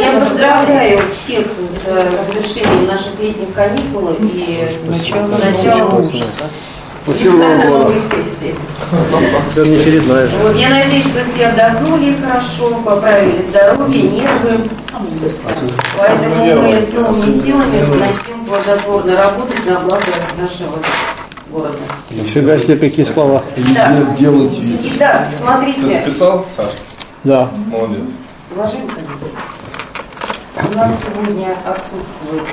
Я поздравляю всех с завершением наших летних каникул и началом началом Учебного года. сессии. Это не очередная же. Вот, я надеюсь, что все отдохнули хорошо, поправили здоровье, нервы. Поэтому мы с новыми силами начнем плодотворно работать на благо нашего города. Нифига себе, какие слова. Да. Делать вид. Итак, Ты смотрите, записал, Саш? Да. Молодец. Уважаемые коллеги, у нас сегодня отсутствует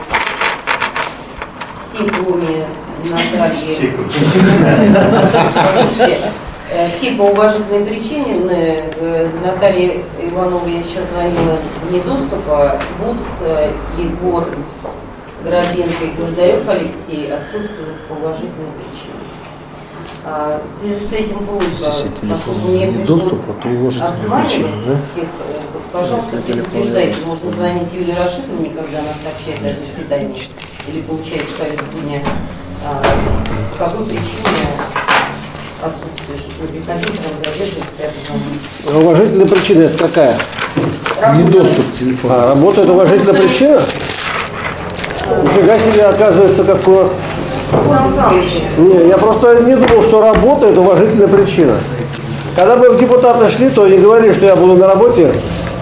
все, кроме Натальи. Послушайте, э, все по уважительной причине, э, Наталья Иванова, я сейчас звонила, вне доступа, Буц, э, Егор Горобенко и Гвоздарев Алексей отсутствуют по уважительной причине. А, В связи с этим просьба, поскольку мне не пришлось обзванивать да? тех, э, вот, пожалуйста, предупреждайте, можно звонить Юлии Рашитовне, когда она сообщает о заседании, или получаете повестку дня, а, по какой причине отсутствие, приходилось вам задерживаться Уважительная причина это какая? Недоступ к телефону. А, работает уважительная причина? Нифига себе, оказывается, как у вас. Не, я просто не думал, что работа это уважительная причина. Когда мы в депутаты шли, то они говорили, что я буду на работе,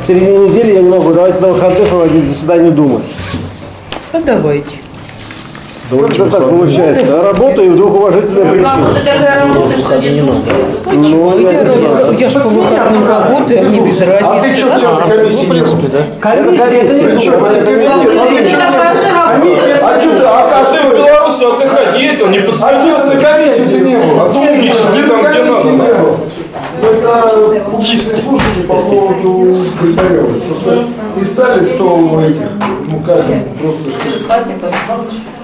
в середине недели я не могу, давайте на выходных проводить заседание Думы. А давайте. Как это так получается? Работа и вдруг уважительная причина. работа такая работа, что дежурство. Ну, я не знаю. Я же по выходным работаю, мне без разницы. А ты что, член комиссии не был? Комиссия, это не комиссия? Работа. А что ты, а Каждый в каждый... Беларуси отдыхать ездил, не А что посвятился. ты на комиссии ты не был? А то умничал, где там, где комиссии не надо. был. Это публичное слушание по поводу Григорьева. Просто не стали 100 этих, ну, каждый просто, что Спасибо,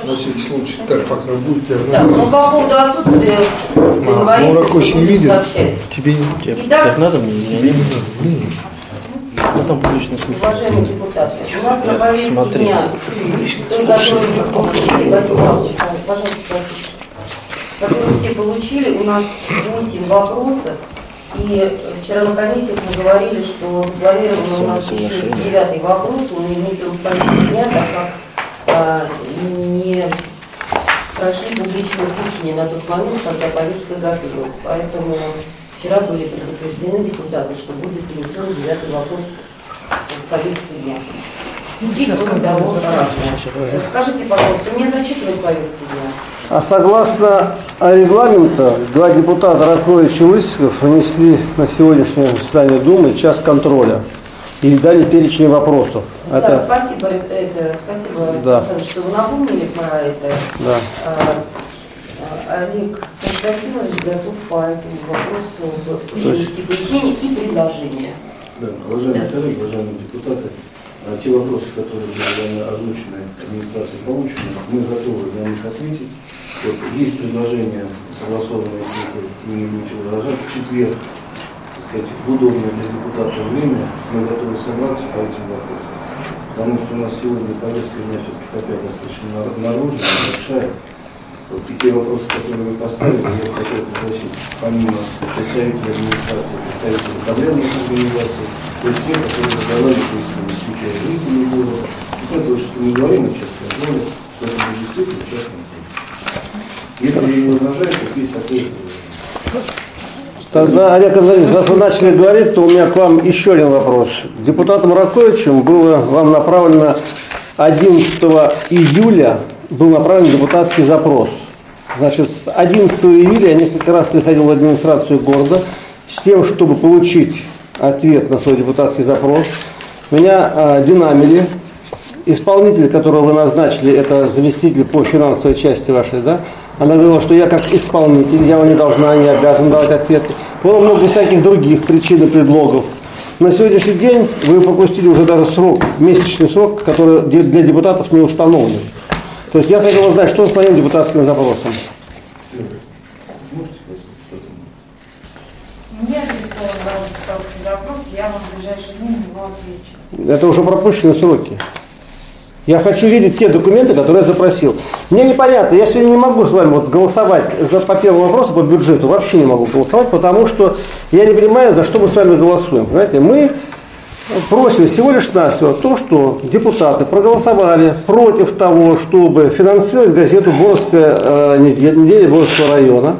на всякий случай. Так, пока будет, я Так, ну по поводу отсутствия Ракович не сообщайте. Тебе не... Итак, надо мне? Я не буду. Там публично слушать. уважаемые депутаты, у нас на повестке Смотри. дня, Павлович, пожалуйста, которую все получили, у нас 8 вопросов. И вчера на комиссиях мы говорили, что запланирован у нас еще девятый вопрос, он не внесен в повестку дня, так как а, не прошли публичные слушания на тот момент, когда повестка готовилась. Поэтому вчера были предупреждены депутаты, что будет внесен девятый вопрос в повестку дня. Скажите, пожалуйста, мне зачитывать повестку дня? А согласно регламенту, два депутата Ракович и Лысиков внесли на сегодняшнее заседание Думы час контроля и дали перечень вопросов. Да, Это, спасибо, это, спасибо, Да. Александр, что вы напомнили про это. да. Олег Константинович готов по этому вопросу внести пояснение и предложение. Да, уважаемые коллеги, уважаемые депутаты, а, те вопросы, которые были озвучены администрацией получены, мы готовы на них ответить. Вот, есть предложение, согласованное, если вы не будете возражать, в четверг, так сказать, в удобное для депутатов время, мы готовы собраться по этим вопросам. Потому что у нас сегодня повестка дня все-таки такая достаточно нар- наружная, большая. Вот, те вопросы, которые вы поставили, я хотел пригласить помимо представителей администрации, представителей подрядных организаций, то есть те, которые разговаривают, если не исключая жителей города. И это что мы говорим, мы сейчас что это действительно частный. Если не возражаете, есть такое Тогда, Олег Анатольевич, раз вы начали говорить, то у меня к вам еще один вопрос. Депутатом Раковичем было вам направлено 11 июля был направлен депутатский запрос. Значит, с 11 июля я несколько раз приходил в администрацию города с тем, чтобы получить ответ на свой депутатский запрос. Меня а, динамили. Исполнитель, которого вы назначили, это заместитель по финансовой части вашей, да? Она говорила, что я как исполнитель, я вам не должна, не обязан давать ответы. Было много всяких других причин и предлогов. На сегодняшний день вы пропустили уже даже срок, месячный срок, который для депутатов не установлен. То есть я хотел узнать, что с моим депутатским запросом. Мне данный депутатский запрос, я вам в ближайшие дни на него отвечу. Это уже пропущенные сроки. Я хочу видеть те документы, которые я запросил. Мне непонятно, я сегодня не могу с вами вот голосовать за, по первому вопросу, по бюджету, вообще не могу голосовать, потому что я не понимаю, за что мы с вами голосуем. Понимаете, мы просим всего лишь навсего то, что депутаты проголосовали против того, чтобы финансировать газету «Боровская э, неделя Боровского района».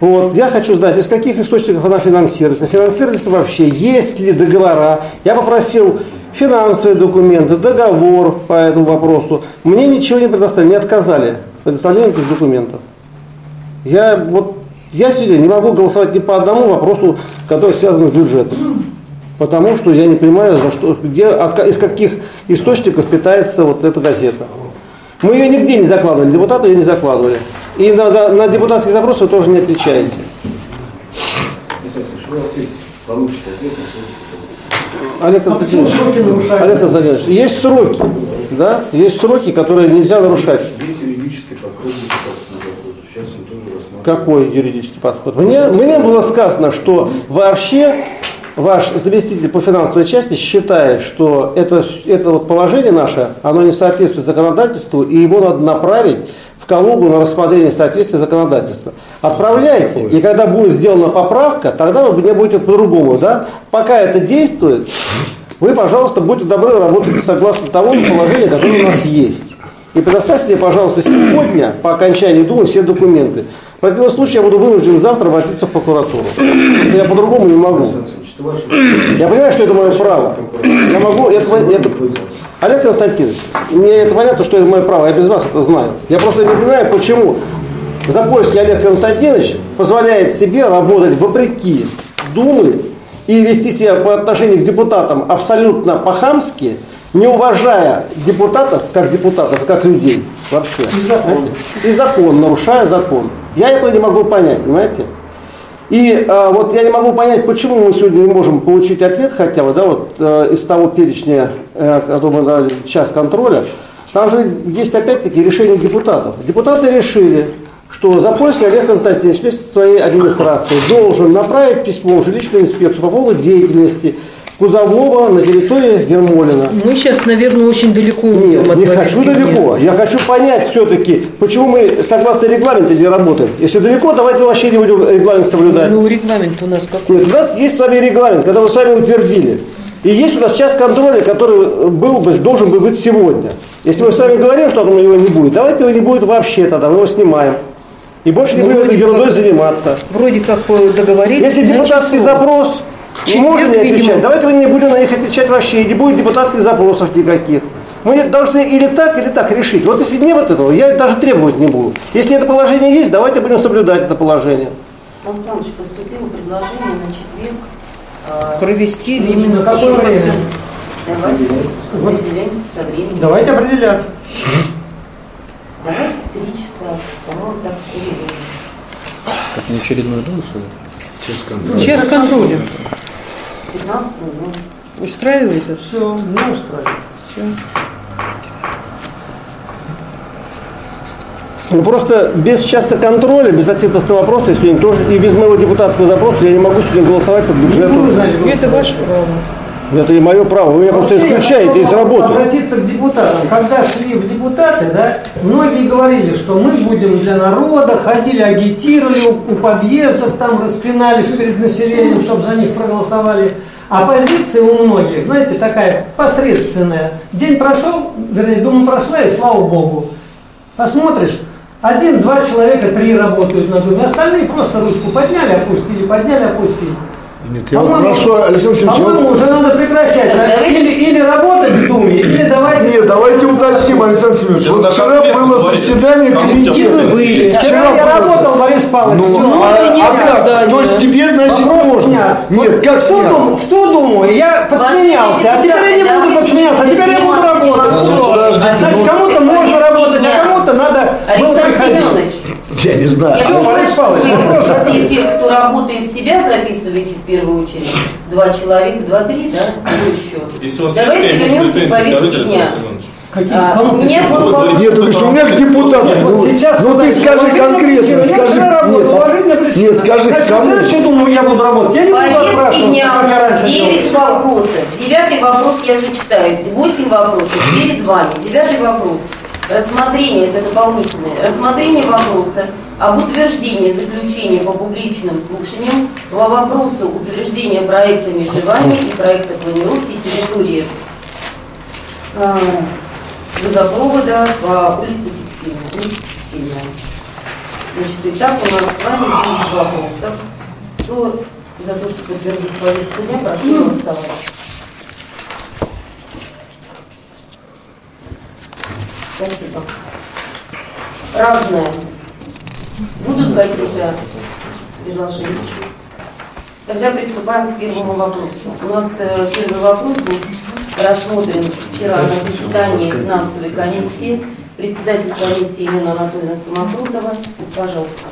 Вот. Я хочу знать, из каких источников она финансируется, финансируется вообще, есть ли договора. Я попросил финансовые документы, договор по этому вопросу. Мне ничего не предоставили, не отказали в предоставлении этих документов. Я вот я сегодня не могу голосовать ни по одному вопросу, который связан с бюджетом. Потому что я не понимаю, за что, где, от, из каких источников питается вот эта газета. Мы ее нигде не закладывали, депутаты ее не закладывали. И на, на, на депутатские запросы вы тоже не отвечаете. Олег А почему Константинович? Олег Константинович, есть сроки, да, есть сроки, которые нельзя нарушать. Есть юридический подход. Сейчас он тоже. Какой юридический подход? Мне, мне было сказано, что вообще ваш заместитель по финансовой части считает, что это, это вот положение наше, оно не соответствует законодательству, и его надо направить в Калугу на рассмотрение соответствия законодательства. Отправляйте, и когда будет сделана поправка, тогда вы мне будете по-другому. Да? Пока это действует, вы, пожалуйста, будьте добры, работайте согласно тому положению, которое у нас есть. И предоставьте мне, пожалуйста, сегодня, по окончании Думы, все документы. В противном случае я буду вынужден завтра обратиться в прокуратуру. Я по-другому не могу. Ваше Я понимаю, что это мое право. Я могу, это, это- Олег Константинович, мне это понятно, что это мое право, я без вас это знаю. Я просто не понимаю, почему Запольский Олег Константинович позволяет себе работать вопреки Думы и вести себя по отношению к депутатам абсолютно по-хамски, не уважая депутатов как депутатов, как людей вообще. И закон. И закон, нарушая закон. Я этого не могу понять, понимаете? И э, вот я не могу понять, почему мы сегодня не можем получить ответ хотя бы, да, вот э, из того перечня, э, который мы дали час контроля, там же есть опять-таки решение депутатов. Депутаты решили, что Запольский Олег Константинович вместе со своей администрацией должен направить письмо в жилищную инспекцию по поводу деятельности Кузового на территории Гермолина. Мы сейчас, наверное, очень далеко Нет, от не хочу далеко. Я хочу понять все-таки, почему мы согласно регламенту не работаем. Если далеко, давайте вообще не будем регламент соблюдать. Ну, регламент у нас какой? Нет, у нас есть с вами регламент, когда мы с вами утвердили. И есть у нас час контроля, который был бы, должен бы быть сегодня. Если мы с вами говорим, что там его не будет, давайте его не будет вообще тогда, мы его снимаем. И больше не Ну, будем вроде ерундой как- заниматься. Вроде как э, договорились. Если депутатский запрос, В не не отвечать, видимо. давайте мы не будем на них отвечать вообще, и не будет депутатских запросов никаких. Мы должны или так, или так решить. Вот если нет вот этого, я даже требовать не буду. Если это положение есть, давайте будем соблюдать это положение. Сан Саныч, поступило предложение на четверг. а, Провести именно именно какое время? Давайте определяемся со временем. Давайте определяться. Давайте в три часа. По-моему, так все Как не очередную думу, что ли? Час контроля. 15 минут. Устраивает это? Все, не устраивает. Все. Ну просто без часа контроля, без ответов на вопросы сегодня тоже, и без моего депутатского запроса я не могу сегодня голосовать по бюджету. Ну, значит, Это ваше право. Это не мое право, вы меня просто Вообще, я исключаете из работы. Обратиться к депутатам. Когда шли в депутаты, да, многие говорили, что мы будем для народа, ходили, агитировали у, у подъездов, там распинались перед населением, чтобы за них проголосовали. А позиция у многих, знаете, такая посредственная. День прошел, вернее, дума прошла, и слава богу. Посмотришь, один, два человека, три работают на думе, остальные просто ручку подняли, опустили, подняли, опустили. Нет, я вот прошу, Александр вот- По-моему, уже надо прекращать. да? Или, или работать в Думе, или давайте... Нет, давайте уточним, Александр Семенович. Вот вчера было заседание комитета. Были. Вчера я работал, Борис Павлович. Ну, всё. а, это не как? То есть тебе, значит, можно? Нет, как думу, в ту думу я подсменялся, а теперь я не буду подсменяться, а теперь я буду работать. подождите, Значит, ну- кому-то можно работать, а кому-то надо было Александр приходить. Я не знаю. я понимаю, Борис что Павлович, вы вопрос тех, кто работает, себя записываете в первую очередь. Два человека, два-три, да? Ну еще. Если у вас Давайте есть вернемся к повестке дня. Какие- А, кому у меня был вопрос. Нет, ты что, у меня к депутатам. Нет, Ну, вот сейчас ну ты скажи конкретно, скажи. Нет, уважительно причина. нет, скажи, Значит, кому? в следующую думу я буду работать. Я не буду Повестки дня у нас раньше 9 делал. вопросов. Девятый вопрос я зачитаю. 8 вопросов перед вами. Девятый вопрос. Рассмотрение, это дополнительное, рассмотрение вопроса об утверждении заключения по публичным слушаниям по вопросу утверждения проекта межевания и проекта планировки территории газопровода по улице Текстильная. Улица Текстильная. Значит, итак, у нас с вами 9 вопросов. Кто за то, чтобы подтвердить повестку дня, прошу голосовать. Спасибо. Разные. Будут какие-то предложения? Тогда приступаем к первому вопросу. У нас э, первый вопрос был рассмотрен вчера на заседании финансовой комиссии. Председатель комиссии Елена Анатольевна Самокрутова. Пожалуйста.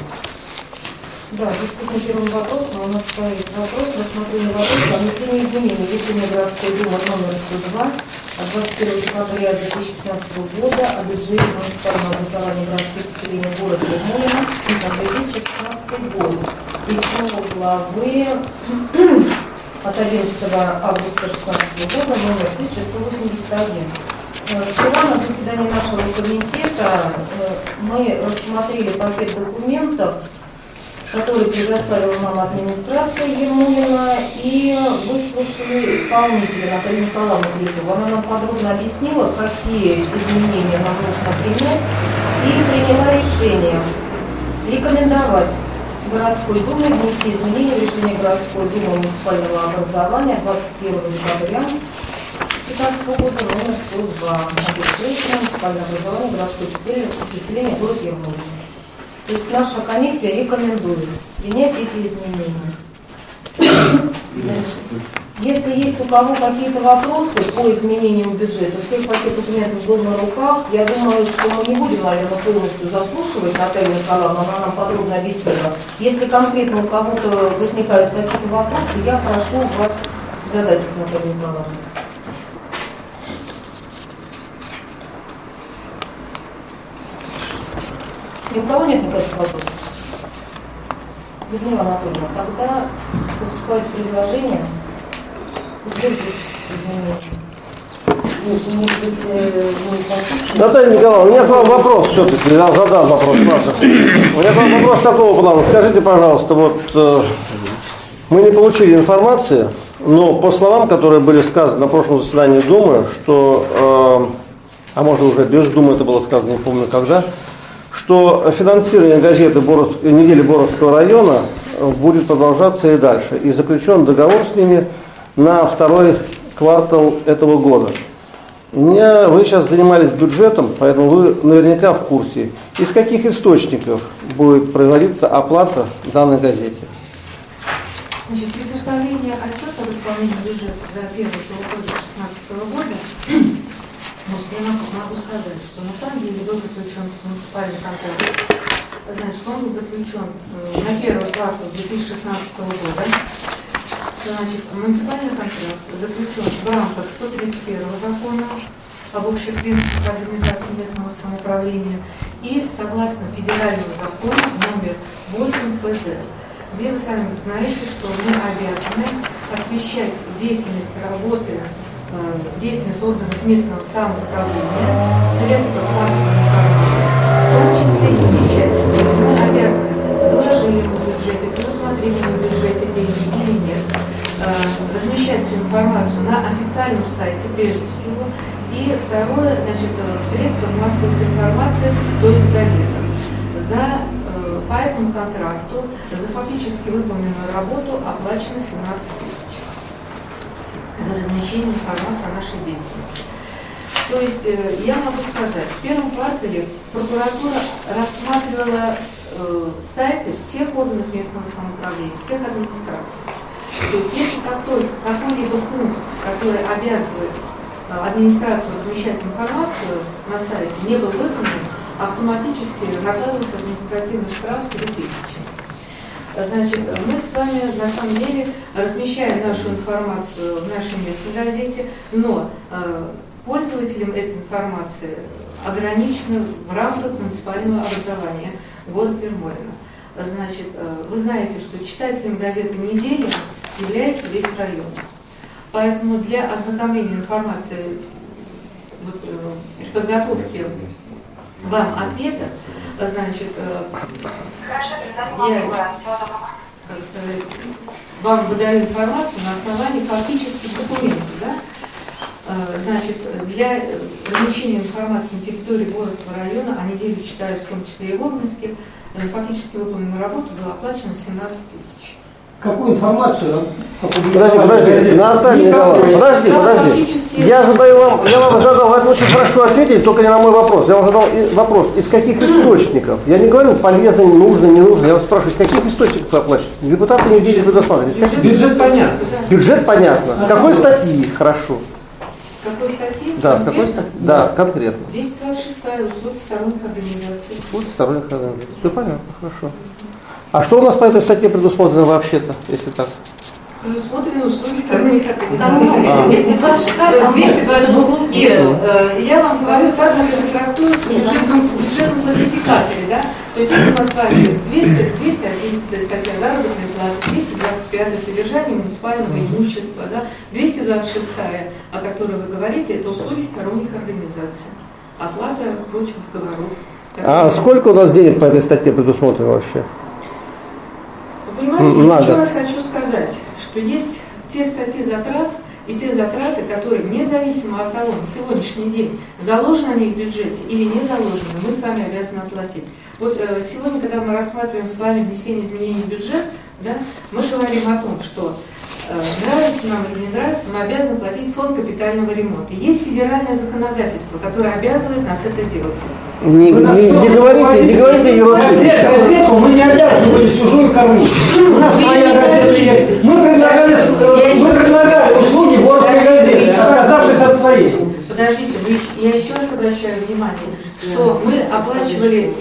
Да, действительно, первый вопрос, но у нас стоит вопрос рассмотрения вопроса о внесении изменений в решение городской думы номер 102 от 21 декабря 2015 года о бюджете муниципального образования городских поселений города Ермолина на 2016 год. Письмо главы от 11 августа 2016 года номер 1181. Э, Вчера на заседании нашего комитета э, мы рассмотрели пакет документов, который предоставила нам администрация Ермолина, и выслушали исполнителя Наталью Николаевну Кликову. Она нам подробно объяснила, какие изменения нам нужно принять, и приняла решение рекомендовать городской думе внести изменения в решение городской думы муниципального образования 21 декабря 2015 года номер 102 о муниципального образования городской поселения город Ермолин. То есть наша комиссия рекомендует принять эти изменения. Если есть у кого какие-то вопросы по изменениям бюджета, всех пакет документов был на руках, я думаю, что мы не будем, наверное, полностью заслушивать Наталью Николаевну, она нам подробно объяснила. Если конкретно у кого-то возникают какие-то вопросы, я прошу вас задать их Наталью Николаевну. Ни у кого нет никаких вопросов? Людмила Анатольевна, когда поступает предложение, утвердить изменения. Ну, э? Наталья Николаевна, у меня к вам вопрос все-таки, я задам вопрос, ладно. У меня к вам вопрос такого плана. Скажите, пожалуйста, вот э, мы не получили информации, но по словам, которые были сказаны на прошлом заседании Думы, что, э, а может уже без Думы это было сказано, не помню когда, что финансирование газеты Боров- недели Боровского района будет продолжаться и дальше. И заключен договор с ними на второй квартал этого года. Меня, вы сейчас занимались бюджетом, поэтому вы наверняка в курсе, из каких источников будет производиться оплата данной газете. Значит, при составлении отчета об исполнении бюджета за первый полугодие 2016 года, может, я могу сказать, самом деле был заключен муниципальный контракт. Значит, он заключен э, на первый квартал 2016 года. Значит, муниципальный контракт заключен в рамках 131 закона об общих принципах организации местного самоуправления и согласно федеральному закону номер 8 ФЗ где вы сами знаете, что мы обязаны освещать деятельность работы, деятельность органов местного самоуправления, средства массовой информации, в том числе и печать. То есть мы обязаны, заложили мы в бюджете, предусмотрели мы в бюджете деньги или нет, э, размещать всю информацию на официальном сайте прежде всего. И второе, значит, э, средства массовой информации, то есть газета. За э, по этому контракту за фактически выполненную работу оплачено 17 тысяч за размещение информации о нашей деятельности. То есть э, я могу сказать, в первом квартале прокуратура рассматривала э, сайты всех органов местного самоуправления, всех администраций. То есть если как только какой-либо пункт, который обязывает э, администрацию размещать информацию на сайте, не был выполнен, автоматически накладывался административный штраф 3000. Значит, мы с вами на самом деле размещаем нашу информацию в нашей местной газете, но э, пользователям этой информации ограничено в рамках муниципального образования города Ермолина. Значит, э, вы знаете, что читателем газеты «Неделя» является весь район. Поэтому для ознакомления информации вот, э, при подготовке вам ответа, значит, э, я, как сказать, вам выдаю информацию на основании фактических документов, да? Э, Значит, для размещения информации на территории Боровского района, а неделю читают в том числе и в Обнинске, за фактически выполненную работу было оплачено 17 тысяч. Какую информацию? Подожди, подожди, Наталья Николаевна, подожди, подожди. Я задаю вам, я вам задал, вы очень хорошо ответили, только не на мой вопрос. Я вам задал вопрос, из каких источников? Я не говорю полезно, не нужно, не нужно. Я вас спрашиваю, из каких источников вы оплачиваете? Депутаты не видели предусмотрены. Из каких? Бюджет понятно. Бюджет понятно. С какой статьи? Хорошо. С какой статьи? Да, с какой статьи? Да, конкретно. 226 услуги сторонних организаций. Вот сторонних организаций. Все понятно, хорошо. А что у нас по этой статье предусмотрено вообще-то, если так? Предусмотрены услуги сторонних Там организаций. 226, То есть там 220 услуги, Нет. э, я вам говорю, так как это трактуется в бюджетном, бюджетном классификаторе, да? То есть если у нас с вами 200, 211 статья заработной платы, 225 содержание муниципального имущества, да? 226, о которой вы говорите, это услуги сторонних организаций. Оплата прочих договоров. А сколько у нас денег по этой статье предусмотрено вообще? Понимаете, я надо. еще раз хочу сказать, что есть те статьи затрат и те затраты, которые независимо от того, на сегодняшний день заложены они в бюджете или не заложены, мы с вами обязаны оплатить. Вот э, сегодня, когда мы рассматриваем с вами внесение изменений в бюджет, да, мы говорим о том, что нравится нам или не нравится, мы обязаны платить фонд капитального ремонта. Есть федеральное законодательство, которое обязывает нас это делать. Не, Вы не- не говорите, не говорите ерунду сейчас. газету мы не обязаны были чужую кормить. У нас своя газета есть. Мы предлагали, э, мы предлагали услуги Боровской газеты, отказавшись от своей. Подождите, я еще раз обращаю внимание, что мы оплачивали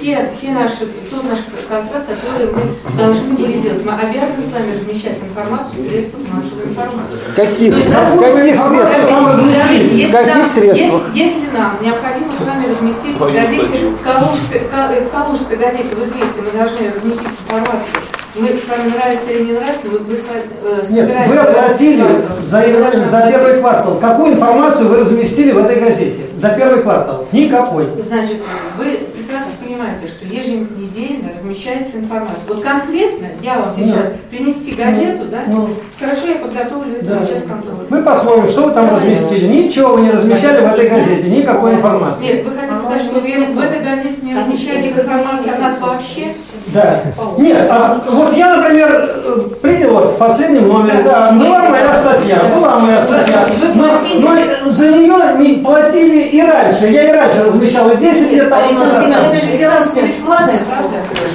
те, те наши, тот наш контракт, который мы должны были делать. Мы обязаны с вами размещать информацию в средствах массовой информации. Каких, есть, в каких средствах? Если В каких нам- средствах? Если, если нам необходимо с вами разместить в газете, в Калужской, в Ка- в Калужской газете в известии мы должны разместить информацию. Мы с вами нравится или не нравится, мы, мы с вами э, Нет, вы оплатили за, за оплатить. первый квартал. Какую информацию вы разместили в этой газете? За первый квартал? Никакой. Значит, вы понимаете, что еженедельно размещается информация. Вот конкретно я вам сейчас принести газету, да? Ну. Хорошо, я подготовлю это Да. сейчас контроль. Мы посмотрим, что вы там Давай. разместили. Ничего вы не размещали в этой газете, никакой информации. Нет, вы хотите сказать, что вы в этой газете не размещаете информацию о нас вообще? Да. Нет, а вот я, например, принял вот в последнем номере, да, была моя статья, была моя статья. Но, но за нее не платили и раньше. Я и раньше размещал, и 10 лет тому Александр назад. Семенович, Это же правда?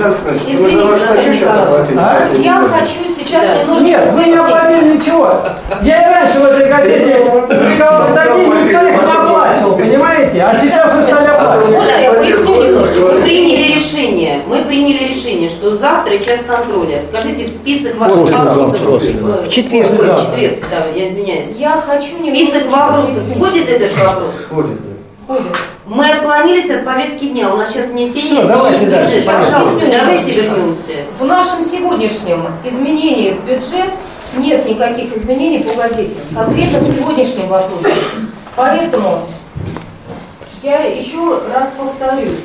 Александр Александрович, вы за вашу статью сейчас оплатили. А? Я хочу сейчас Да. немножечко Нет, вы не оплатили ничего. Я и раньше в этой газете публиковал статьи, никто их не оплачивал, понимаете? А сейчас вы стали оплачивать. Можно я поясню немножечко? Мы приняли решение, мы приняли решение, что завтра час контроля. Скажите в список ваших После вопросов. завтра. В четверг. В четверг, да, я извиняюсь. Я хочу список вопросов входит этот вопрос? Входит, да. Будет. Мы отклонились от повестки дня. У нас сейчас внесение Всё, давайте дальше, пожалуйста. Давайте вернемся. В нашем сегодняшнем изменении в бюджет нет никаких изменений по газете. Конкретно в сегодняшнем вопросе. Поэтому я еще раз повторюсь.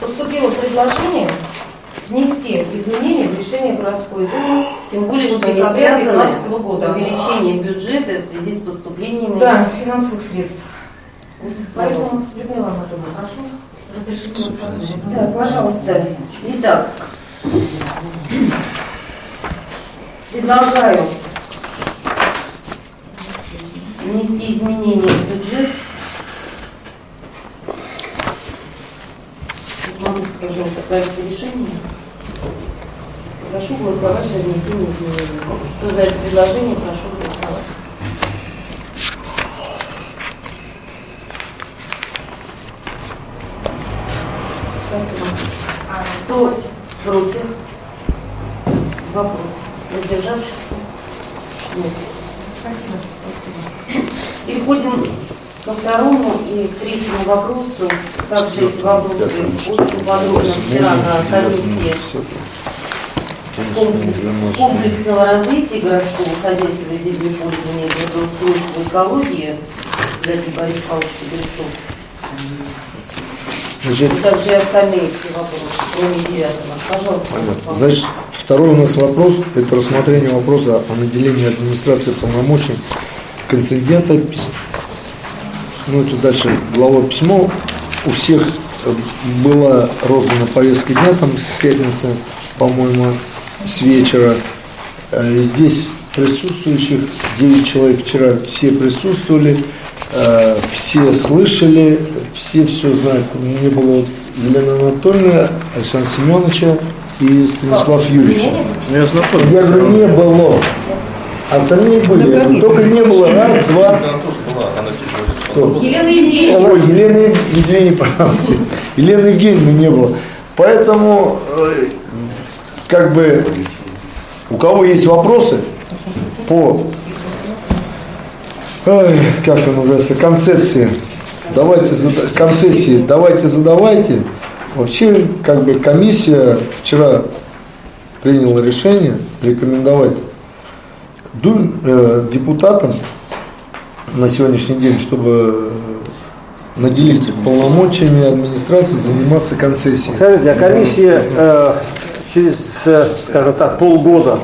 Поступило предложение внести изменения в решение городской думы. Тем более, что они декабря связаны 2015 с года. увеличением бюджета в связи с поступлениями. Да, финансовых средств. Поэтому, Людмила Анатольевна, прошу разрешить нас Да, пожалуйста. Итак, предлагаю внести изменения в бюджет. Посмотрите, пожалуйста, проект решения. Прошу голосовать за внесение изменений. Кто за это предложение, прошу голосовать. Спасибо. Кто против? Два против. Воздержавшихся? Нет. Спасибо. Спасибо. Переходим ко второму и к третьему вопросу. Также эти вопросы очень подробно вчера на комиссии комплекс- комплексного развития городского хозяйства и землепользования, благоустройства и экологии, председатель Борис Павлович Кудряшов Значит, И также остальные все вопросы, кроме девятого. Пожалуйста, Руслан. Значит, второй у нас вопрос, это рассмотрение вопроса о наделении администрации полномочий концедента. Пис- Ну, это дальше глава письмо. У всех э, была роздана повестка дня, там с пятницы, по-моему, с вечера. Э, Здесь присутствующих 9 человек вчера все присутствовали, все слышали, все все знают. Не было Елены Анатольевны, Александра Семеновича и Станислав Юрьевич. Ну, я знаком. Я говорю, не было. Остальные были. Говорю, Только не было раз, два. Кто? Елена Евгеньевна. Ой, Елены, Ев- извини, пожалуйста. Елены Евгеньевны не было. Поэтому, э, как бы, у кого есть вопросы по, как это называется, концепции, давайте, концессии, давайте задавайте. Вообще, как бы, комиссия вчера приняла решение рекомендовать э, депутатам на сегодняшний день, чтобы наделить полномочиями администрации заниматься концессией. Скажите, а комиссия э, через, э, скажем так, полгода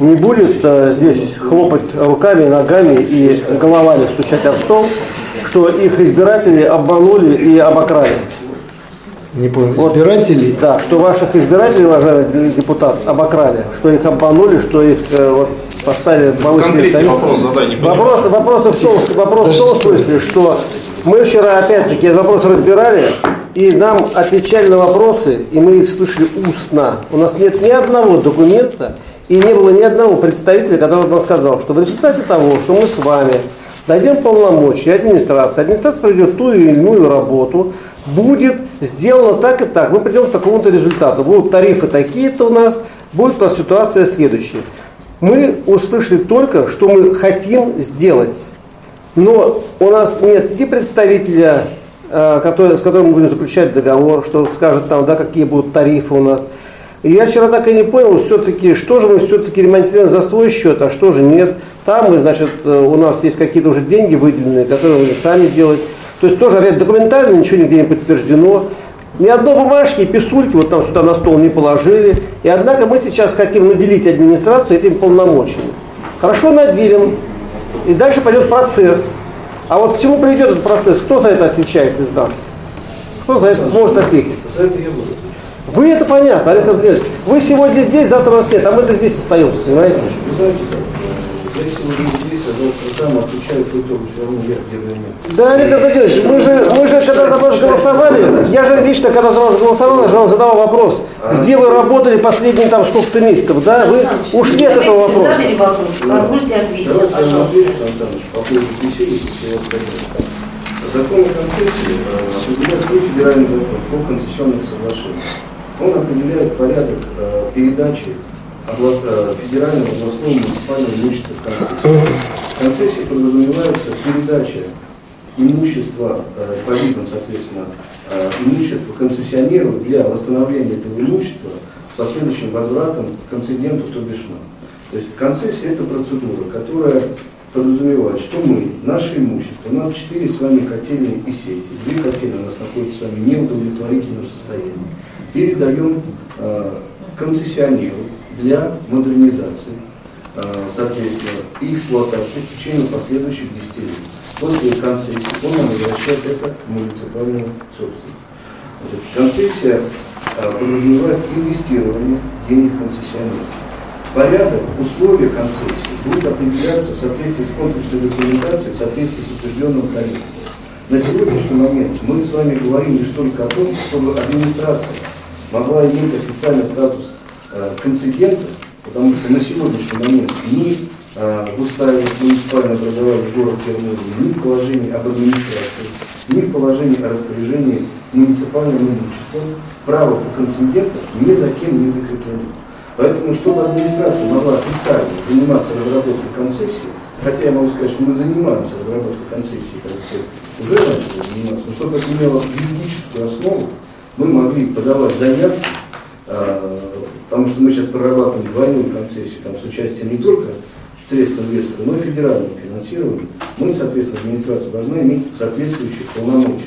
не будет э, здесь хлопать руками, ногами и головами стучать об стол, что их избиратели обманули и обокрали? Не понял, Вот. избирателей? Да, что ваших избирателей, уважаемый депутат, обокрали, что их обманули, что их э, вот, поставили повышенный Конкретный вопрос задай, не понимаю. Вопрос, вопрос, в том, вопрос в том смысле, что мы вчера опять-таки этот вопрос разбирали, и нам отвечали на вопросы, и мы их слышали устно. У нас нет ни одного документа, и не было ни одного представителя, который нам сказал, что в результате того, что мы с вами дадим полномочия администрации, администрация проведет ту или иную работу, будет сделано так и так, мы придем к такому-то результату. Будут тарифы такие-то у нас, будет у нас ситуация следующая. Мы услышали только, что мы хотим сделать. Но у нас нет ни представителя, э, который, с которым мы будем заключать договор, что скажет там, да, какие будут тарифы у нас. И я вчера так и не понял, все-таки, что же мы все-таки ремонтируем за свой счет, а что же нет. Там, мы, значит, э, у нас есть какие-то уже деньги выделенные, которые мы сами делать. То есть тоже опять документально ничего нигде не подтверждено. Ни одной бумажки, писульки вот там сюда на стол не положили. И однако мы сейчас хотим наделить администрацию этими полномочиями. Хорошо наделим. И дальше пойдет процесс. А вот к чему приведет этот процесс? Кто за это отвечает из нас? Кто за это сможет ответить? За это я буду. Вы это понятно, Олег Андреевич. Вы сегодня здесь, завтра вас нет, а мы-то здесь остаемся, понимаете? Вы знаете как? Я сегодня здесь, а завтра там отвечаю по итогу все равно я где-то нет. Да, Олег Андреевич, мы же, мы же когда за вас голосовали, я же лично когда за вас голосовал, я же вам задавал вопрос, где вы работали последние там сколько-то месяцев, да? Вы ушли от этого вопроса. задали вопрос, позвольте ответить, я пожалуйста. отвечу, Сан Саныч, по поводу беседы, если я скажу. Закон о концессии э, определяет свой федеральный закон по концессионным соглашениям. Он определяет порядок э, передачи област- э, федерального, областного, муниципального имущества в концессию. В концессии подразумевается передача имущества, э, по видам, соответственно, э, имущества концессионеру для восстановления этого имущества с последующим возвратом концеденту, то бишь. То есть концессия – это процедура, которая подразумевает, что мы, наше имущество, у нас четыре с вами котельные и сети, две котельные у нас находятся с вами в неудовлетворительном состоянии, передаем э, концессионеру для модернизации, э, соответственно, и эксплуатации в течение последующих 10 лет. После концессии он возвращает это в муниципальную собственность. Значит, концессия э, подразумевает инвестирование денег концессионера. Порядок, условия концессии будут определяться в соответствии с конкурсной документацией, в соответствии с утвержденным тарифом. На сегодняшний момент мы с вами говорим лишь только о том, чтобы администрация могла иметь официальный статус э, концедента, потому что на сегодняшний момент ни э, в уставе муниципального образования города Тернове, ни в положении об администрации, ни в положении о распоряжении муниципальным имуществом право по концеденту ни за кем не закреплено. Поэтому, чтобы администрация могла официально заниматься разработкой концессии, хотя я могу сказать, что мы занимаемся разработкой концессии, как сказать, уже начали заниматься, но чтобы это имело юридическую основу, мы могли подавать заявки, э, потому что мы сейчас прорабатываем двойную концессию, там, с участием не только средств инвестора, но и федерального финансирования. Мы, соответственно, администрация должна иметь соответствующие полномочия.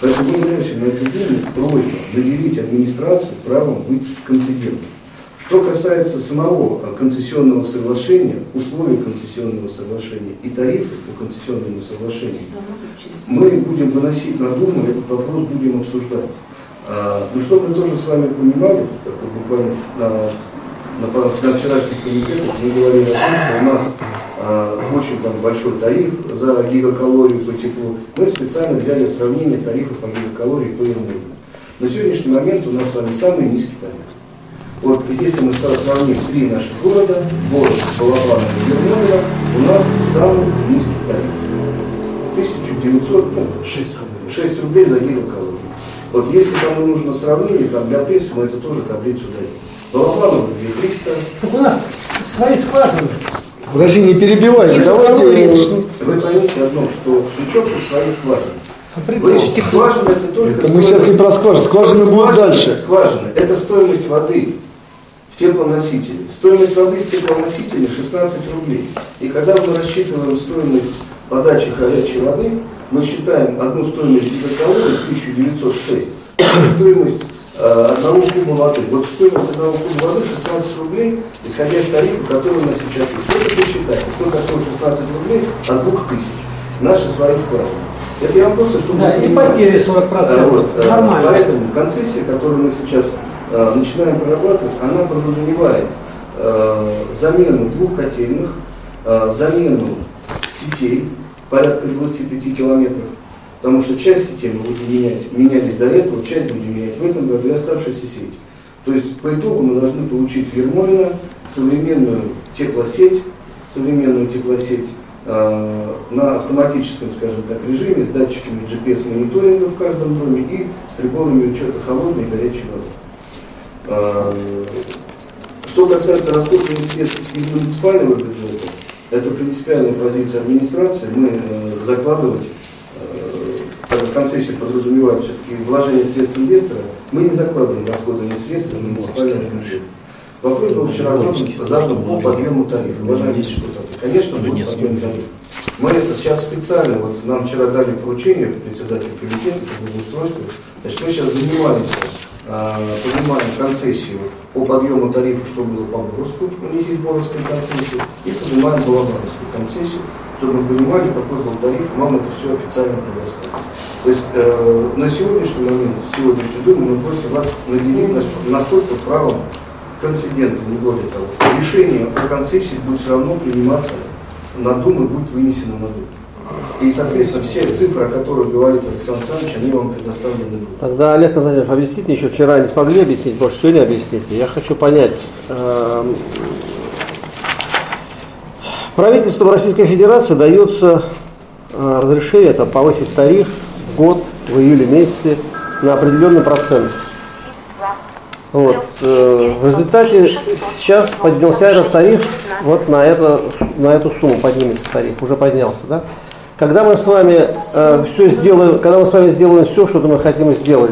Поэтому мы вносим на эту Думу просьбу наделить администрацию правом быть концедентом. Что касается самого э, концессионного соглашения, условий концессионного соглашения и тарифов по концессионному соглашению, мы будем выносить на Думу, этот вопрос будем обсуждать. А, ну, чтобы мы тоже с вами понимали, как буквально на, на, на вчерашних комитетах мы говорили о том, что у нас а, очень там большой тариф за гигакалорию по теплу. Мы специально взяли сравнение тарифов по гигакалории по Ермолину. На сегодняшний момент у нас с вами самый низкий тариф. Вот если мы сравним три наших города, город Балабанова и Ермолина, у нас самый низкий тариф. 1900, ну, 6 рублей, 6 рублей за гигакалорию. Вот если кому нужно сравнение, там для прессы мы это тоже таблицу даем. Балабанова 2300. Так у нас свои скважины. Подожди, не перебивай. Давайте... Вы поймите одно, что ключом у своей скважины. Вы, скважина это только это мы сейчас не про скважины, скважины будут дальше. Скважина – это стоимость воды в теплоносителе. Стоимость воды в теплоносителе 16 рублей. И когда мы рассчитываем стоимость подачи горячей воды, мы считаем одну стоимость гигакалории 1906, стоимость э, одного куба воды. Вот стоимость одного куба воды 16 рублей, исходя из тарифа, который у нас сейчас есть. Это посчитайте, что такое 16 рублей от 2000. Наши свои скважины. Это я вам просто, чтобы Да, и потери 40%. А, вот, э, Нормально. Поэтому концессия, которую мы сейчас э, начинаем прорабатывать, она подразумевает э, замену двух котельных, э, замену сетей, порядка 25 километров, потому что часть сетей мы будем менять, менялись до этого, часть будем менять в этом году и оставшиеся сети. То есть по итогу мы должны получить в Ермолино современную теплосеть, современную теплосеть э, на автоматическом, скажем так, режиме с датчиками GPS-мониторинга в каждом доме и с приборами учета холодной и горячей воды. Э, что касается расходования средств из муниципального бюджета, это принципиальная позиция администрации. Мы э, закладывать, э, концессия подразумевает все-таки вложение средств инвестора, мы не закладываем расходование средств в муниципальный бюджет. Вопрос был вчера задан по подъему тарифа. Уважаемые депутаты, конечно, будет подъем тарифа. Мы это сейчас специально, вот нам вчера дали поручение, председатель комитета по благоустройству, значит, мы сейчас занимаемся поднимаем концессию по подъему тарифа, что было по Боровску, у них есть Боровская концессия, и поднимаем Балабановскую концессию, чтобы мы понимали, какой был тариф, нам это все официально предоставили. То есть э, на сегодняшний момент, в сегодняшний день мы просим вас наделить нас настолько правом концедента, не более того. Решение о концессии будет все равно приниматься на Думу будет вынесено на Думу. И, соответственно, все цифры, о которых говорит Александр Александрович, они вам предоставлены будут. Тогда, Олег Анатольевич, объясните, еще вчера не смогли объяснить, может, сегодня объясните. Я хочу понять, э, Российской Федерации дается э, разрешение там, повысить тариф в год, в июле месяце на определенный процент. Вот. Э, в результате сейчас поднялся этот тариф вот на, это, на эту сумму поднимется тариф, уже поднялся, да? Когда мы с вами э, все сделаем, когда мы с вами сделаем все, что мы хотим сделать,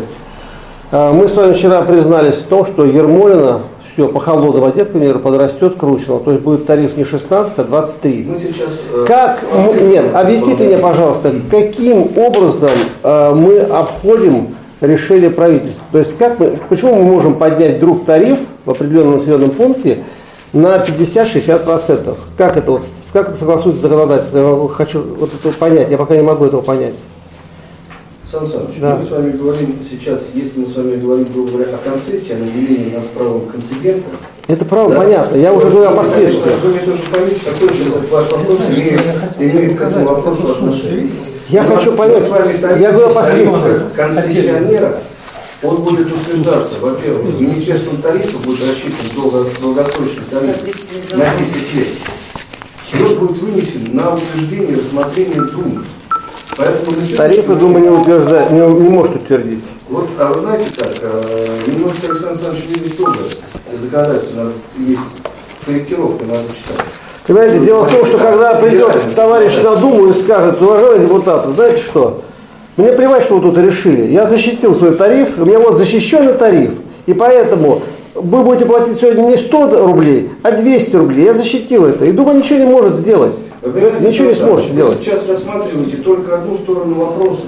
э, мы с вами вчера признались в том, что Ермолина все по холодной воде, к примеру, подрастет к Русину. То есть будет тариф не 16, а 23. Мы сейчас, э, как, нет, объясните мне, пожалуйста, каким образом э, мы обходим решение правительства? То есть как мы, почему мы можем поднять вдруг тариф в определенном населенном пункте на 50-60%? Как это вот как это согласуется с законодательством? Я хочу вот это понять, я пока не могу этого понять. Сан Саныч, Да. мы с вами говорим сейчас, если мы с вами говорим, грубо говоря, о концессии, о наделении нас правом концедента. Это право понятно, я уже говорю о последствиях. Вы мне тоже поймите, какой же ваш вопрос имеет, имеет к этому вопросу отношение. Я У хочу нас- понять, я говорю о последствиях. Концессионера, он будет утверждаться, во-первых, Министерством тарифа будет рассчитан долго- долгосрочный тариф на 10 лет. Он будет вынесен на утверждение и рассмотрение Думы. Поэтому на Тарифы, думаю, не, утверждает, не, не может утвердить. Вот, а вы знаете как, э, немножко Александр Александрович видит тоже законодательство, есть корректировка, надо читать. Понимаете, дело в том, что когда придет товарищ на Думу и скажет, уважаемые депутаты, знаете что, мне плевать, что вы тут решили. Я защитил свой тариф, у меня вот защищенный тариф. И поэтому вы будете платить сегодня не 100 рублей, а 200 рублей. Я защитил это. И Дума ничего не может сделать. Ничего не Александр, сможете вы сейчас рассматриваете только одну сторону вопроса.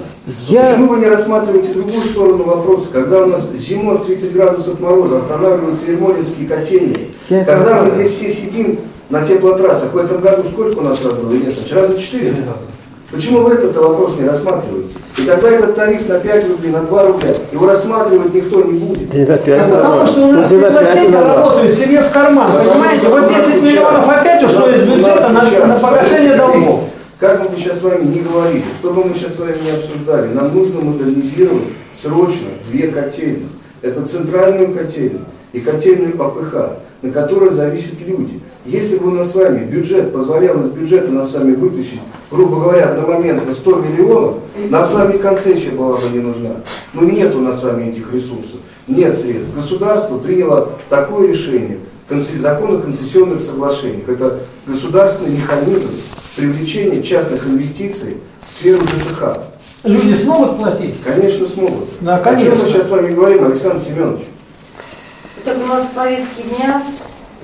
Я- Почему вы не рассматриваете другую сторону вопроса? Когда у нас зимой в 30 градусов мороза останавливаются ермолинские котельные, Я когда мы здесь все сидим на теплотрассах, в этом году сколько у нас раз было? Вчера за 4 Почему вы этот вопрос не рассматриваете? И тогда этот тариф на 5 рублей, на 2 рубля, его рассматривать никто не будет. Не на пять, А на Потому два. что у нас два. работает себе в карман, Потому понимаете? Вот у нас 10 сейчас- миллионов опять ушло из бюджета на, на погашение долгов. Как бы мы сейчас с вами не говорили, что бы мы сейчас с вами не обсуждали, нам нужно модернизировать срочно две котельные. Это центральную котельную и котельную АПХ, на которой зависят люди. Если бы у нас с вами бюджет позволял из бюджета нам с вами вытащить, грубо говоря, одномоментно 100 миллионов, нам с вами концессия была бы не нужна. Но нет у нас с вами этих ресурсов, нет средств. Государство приняло такое решение, закон о концессионных соглашениях. Это государственный механизм привлечения частных инвестиций в сферу ЖКХ. Люди смогут платить? Конечно, смогут. Да, О чем конечно. мы сейчас с вами говорим, Александр Семенович? Так у нас в повестке дня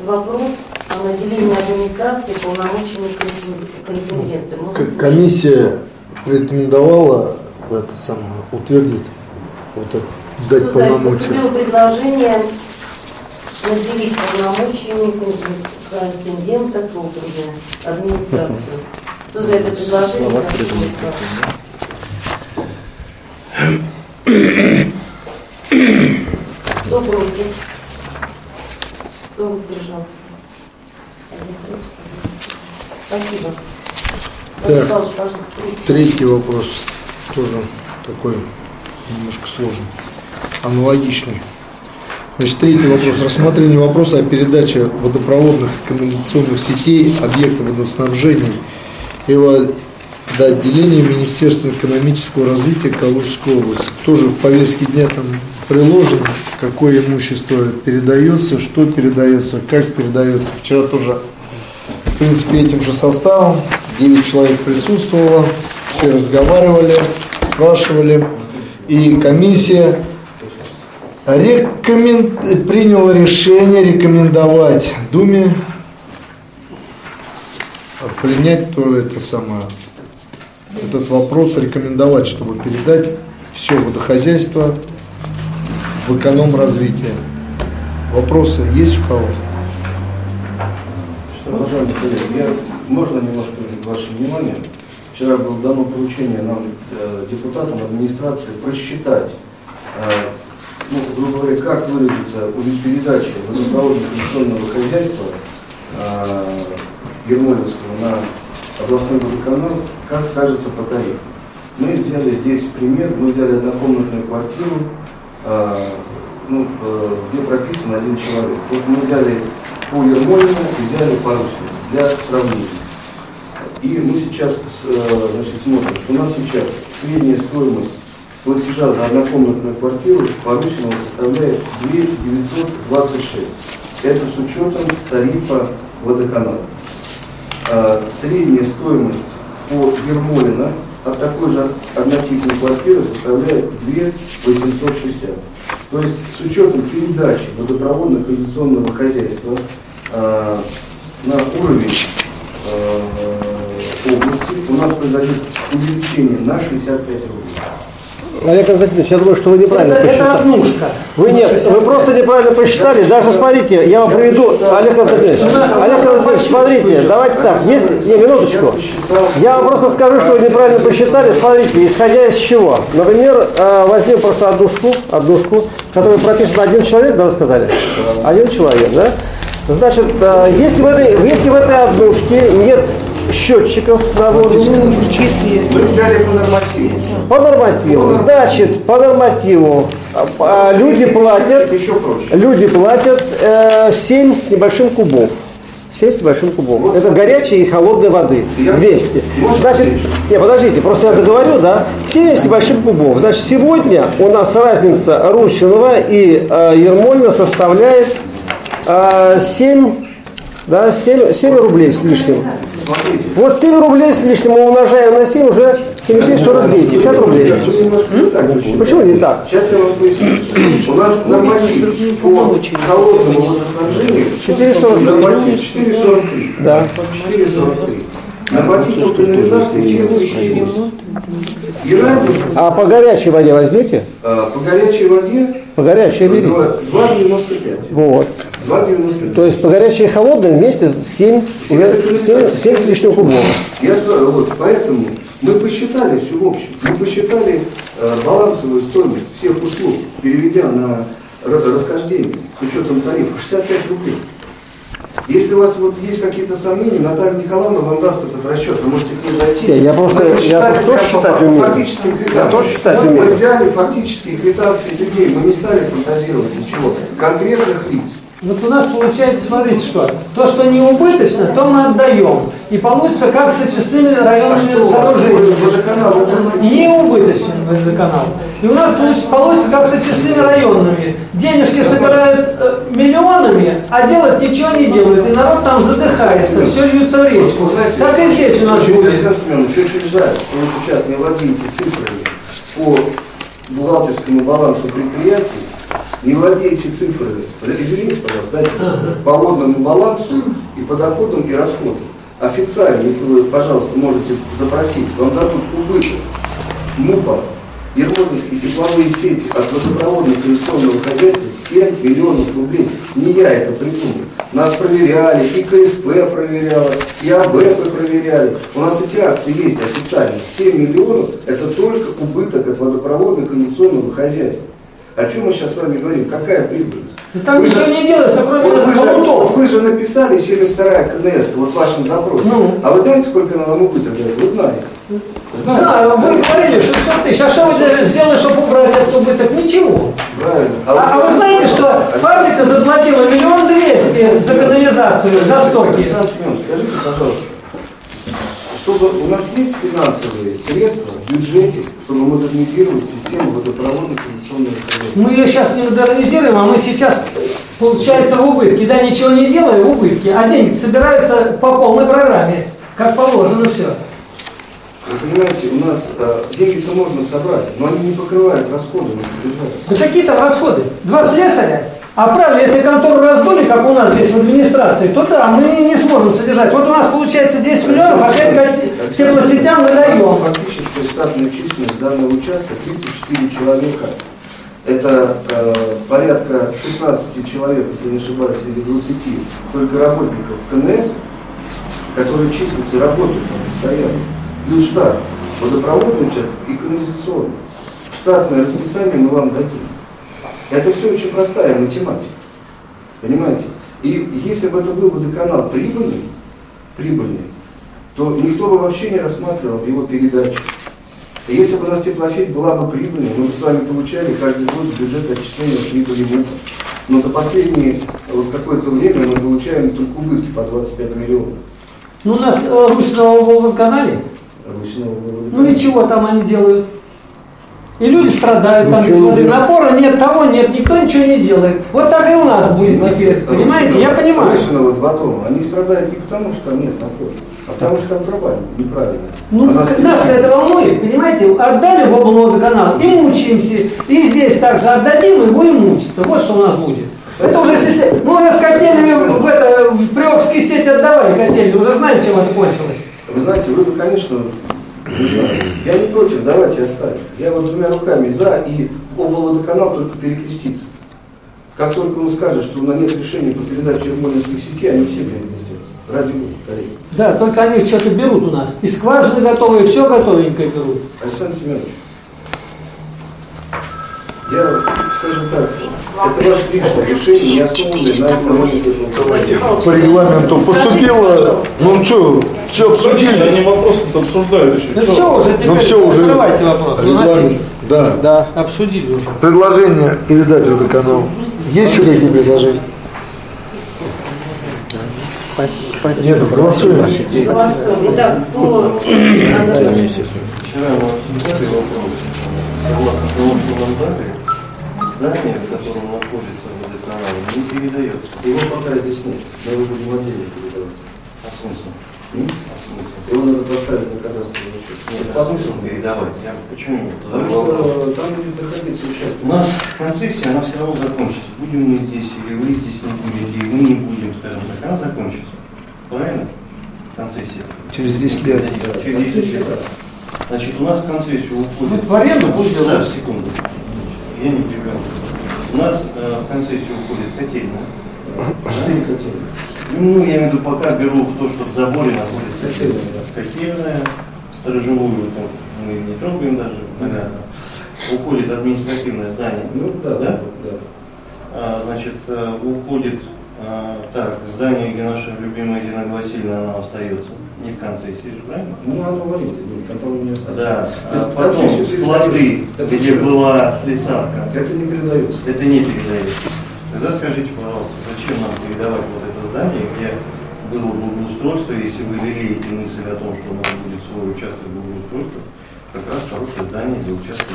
вопрос о наделении администрации полномочиями контин- контингента. Выслушали. Комиссия рекомендовала это самое, утвердить, вот это, дать Тут за- полномочия. Поступило предложение наделить полномочиями контин- контингента Слотина, администрацию. Кто за это предложение? Слова прошу придумать. голосовать. Кто против? Кто воздержался? Один против, один воздержался. Спасибо. Пожалуйста, третий. Вопрос тоже такой немножко сложный, аналогичный. Значит, третий вопрос. Рассмотрение вопроса о передаче водопроводных канализационных сетей объектов водоснабжения и водоотделения Министерства экономического развития Калужской области. Тоже в повестке дня там приложено, какое имущество передается, что передается, как передается. Вчера тоже в принципе, этим же составом. 9 человек присутствовало, все разговаривали, спрашивали. И комиссия рекомен- приняла решение рекомендовать Думе принять то это самое, этот вопрос, рекомендовать, чтобы передать все водохозяйство в эконом развитие. Вопросы есть у кого? Уважаемые коллеги, я, можно немножко ваше внимание? Вчера было дано поручение нам, э, депутатам администрации, просчитать, э, ну, грубо говоря, как выразится передача водопроводного пенсионного хозяйства э, Ермолинского на областной водоканал, как скажется по тарифу. Мы взяли здесь пример, мы взяли однокомнатную квартиру, э, ну, где прописан один человек. Вот мы взяли по Ермолину взяли по Русину для сравнения. И мы сейчас э, значит, смотрим, у нас сейчас средняя стоимость платежа за однокомнатную квартиру по Русину составляет 2 926. Это с учетом тарифа водоканала. А Средняя стоимость по Ермолина от такой же однотипной квартиры составляет 2 860. То есть с учетом передачи водопроводно-канализационного хозяйства э, на уровень э, области у нас произойдет увеличение на 65 рублей. Олег Константинович, я думаю, что вы неправильно Это, это посчитали. однушка. Вы нет, вы просто неправильно посчитали. Даже смотрите, я вам приведу, Олег Константинович, Олег Константинович, смотрите, давайте так, если, не, минуточку. Я вам просто скажу, что вы неправильно посчитали. Смотрите, исходя из чего? Например, э, возьмем просто однушку, однушку, в которой прописан один человек, да, вы сказали? Один человек, да? Значит, э, если в этой, если в этой однушке нет счетчиков на воду, Мы взяли по нормативу. по нормативу. Значит, по нормативу а, а, люди платят, люди платят э, 7 с небольшим кубов. 7 с небольшим кубом. Это горячей и холодной воды вместе. Значит, не, подождите, просто я договорю, да? 7 с небольшим кубов. Значит, сегодня у нас разница Русинова и э, Ермольна составляет э, 7, да, 7, 7 рублей с лишним. Смотрите. Вот 7 рублей с лишним мы умножаем на 7, уже 77,49, 50 рублей. Немножко не так посчитали. Почему не так? Сейчас я вам поясню. У нас норматив по холодному водоснабжению 4,43. норматив 4,43. Да. 4,43. Норматив по канализации 74. И разница А по горячей воде возьмете? э, по горячей воде По горячей берите. 2,95. Вот. 2,95. То есть по горячей и холодной вместе 7, уже 7, 7 с лишним кубов. Я говорю, вот поэтому мы посчитали все в общем. Мы посчитали э, балансовую стоимость всех услуг, переведя на ра- расхождение с учетом тарифа 65 рублей. Если у вас вот есть какие-то сомнения, Наталья Николаевна вам даст этот расчет, вы можете к ней зайти. Не, я просто- Мы я посчитали тоже считать умею. фактическим Я тоже считать Мы умею. взяли фактические квитанции людей, мы не стали фантазировать ничего. Конкретных лиц. Вот у нас получается, смотрите, что то, что не убыточно, то мы отдаем. И получится как с очистными А районными вас сооружениями. Не убыточен водоканал. И у нас получится, получится как с очистными районными. Денежки собирают э, миллионами, а делать ничего не делают. И народ там задыхается, все льется в речку. Знаете, Так и здесь у нас будет. Александр Семенович, очень жаль, что вы сейчас не владеете цифрами по бухгалтерскому балансу предприятий, не владеете цифрами, извините, пожалуйста, дайте по водному балансу и по доходам и расходам. Официально, если вы, пожалуйста, можете запросить, вам дадут убыток МУПа, Ермолинские тепловые сети от водопроводного коллекционного хозяйства 7 миллионов рублей. Не я это придумал. Нас проверяли, и КСП проверяла, и АБП проверяли. У нас эти акты есть официально. 7 миллионов – это только убыток от водопроводного коллекционного хозяйства. О чем мы сейчас с вами говорим? Какая прибыль? Да там Вы ничего же- не делается, кроме вот вы, же, вы же написали 72-я КНС вот в вашем запросе. Ну. А вы знаете, сколько она вам дает? Вы знаете. Знаю, вы говорили, 600 тысяч. А что вы сделали, чтобы убрать этот убыток? Ничего. Правильно. А, а вы знаете, что фабрика заплатила миллион двести за канализацию, за стоки? Александр Семенович, скажите, пожалуйста, чтобы у нас есть финансовые средства в бюджете, чтобы модернизировать систему водопроводных канализационных хозяйств? Мы ее сейчас не модернизируем, а мы сейчас, получается, в убытке. Да, ничего не делаем в убытке, а деньги собираются по полной программе, как положено все. Вы понимаете, у нас э, деньги-то можно собрать, но они не покрывают расходы на содержание. Да какие там расходы? Два слесаря? А правильно, если контору раздули, как у нас здесь в администрации, то да, мы не сможем содержать. Вот у нас получается 10 миллионов, опять говорить, теплосетям мы даем. Фактическая штатная численность данного участка 34 человека. Это э, порядка 16 человек, если не ошибаюсь, или 20, только работников КНС, которые числятся и работают там постоянно. Плюс штат, водопроводный участок и канализационный. Штатное расписание мы вам дадим. Это все очень простая математика. Понимаете? И если бы это был водоканал прибыльный, прибыльный, то никто бы вообще не рассматривал его передачу. И если бы у нас теплосеть была бы прибыльной, мы бы с вами получали каждый год в бюджет отчисления прибыли МУПа. Но за последние вот какое-то время мы получаем только убытки по 25 миллионов. Ну, у нас э, Русь на Волгоканале, Русиного ну и чего там они делают? И люди страдают, там, смотри, делают. напора нет, того нет, никто ничего не делает. Вот так и у нас будет теперь, понимаете? Я понимаю. Два дома, они страдают не потому, что там нет напора, а потому что там труба неправильная. Ну, Она нас это волнует, понимаете? Отдали в облводоканал и мучаемся. И здесь также отдадим и будем мучиться. Вот что у нас будет. Это уже если... Ну, раз котельными в, это, в Приокские сети отдавали котельные, уже знаем, чем это кончилось. Вы знаете, вы бы, конечно, я не против, давайте оставим. Я вот двумя руками за и облводоканал только перекрестится. Как только он скажет, что у нас нет решения по передаче Ермолинской сети, они все перекрестятся. Ради бога, коллеги. Да, только они что-то берут у нас. И скважины готовые, все готовенькое берут. Александр Семенович, я, скажем так, это ваше личное решение, По регламенту поступило, ну что, все обсудили. Они вопросы-то обсуждают еще. Ну все уже, теперь Ну все уже. закрывайте вопрос. Ну, Регламент, да. Да. Обсудили уже. Предложение передать водоканалу. Есть еще какие предложения? Нет, ну, голосуем. Голосуем. Итак, кто... Вчера у вопрос. Согласно прошлому мандате, здание, в котором находится водоканал, не передается. Его пока здесь нет. Мы его будем отдельно передавать. А смысл? М? А смысл? Его надо поставить на кадастровый учет. Нет, а смысл передавать? Я почему? Потому что там будет находиться участок. У нас концессия, она все равно закончится. Будем мы здесь, или вы здесь не будете, и мы не будем, скажем так, она закончится. Правильно? концессии? Через 10 лет. Через 10 лет. Значит, у нас в концессию уходит... Вот в аренду будет Да, делать. Я не перебиваю. У нас э, в концессию уходит котельная. Четыре котельные. Ну, я имею в виду, пока беру в то, что в заборе находится Котельная, да. котельная, сторожевую там, мы не трогаем даже, понятно. Уходит административное здание. Ну да, Да? да, да. А, значит, э, уходит а, так, здание, где наша любимая Дина Васильевна, она остается. Не в же, правильно? Ну, оно в аренде будет, там, по-моему, не осталось. Да. А потом склады, Это где была слесарка. Это не передается. Это не передается. Тогда скажите, пожалуйста, зачем нам передавать вот это здание, где было благоустройство, если вы лелеете мысль о том, что у нас будет свой участок благоустройства, как раз хорошее здание для участка.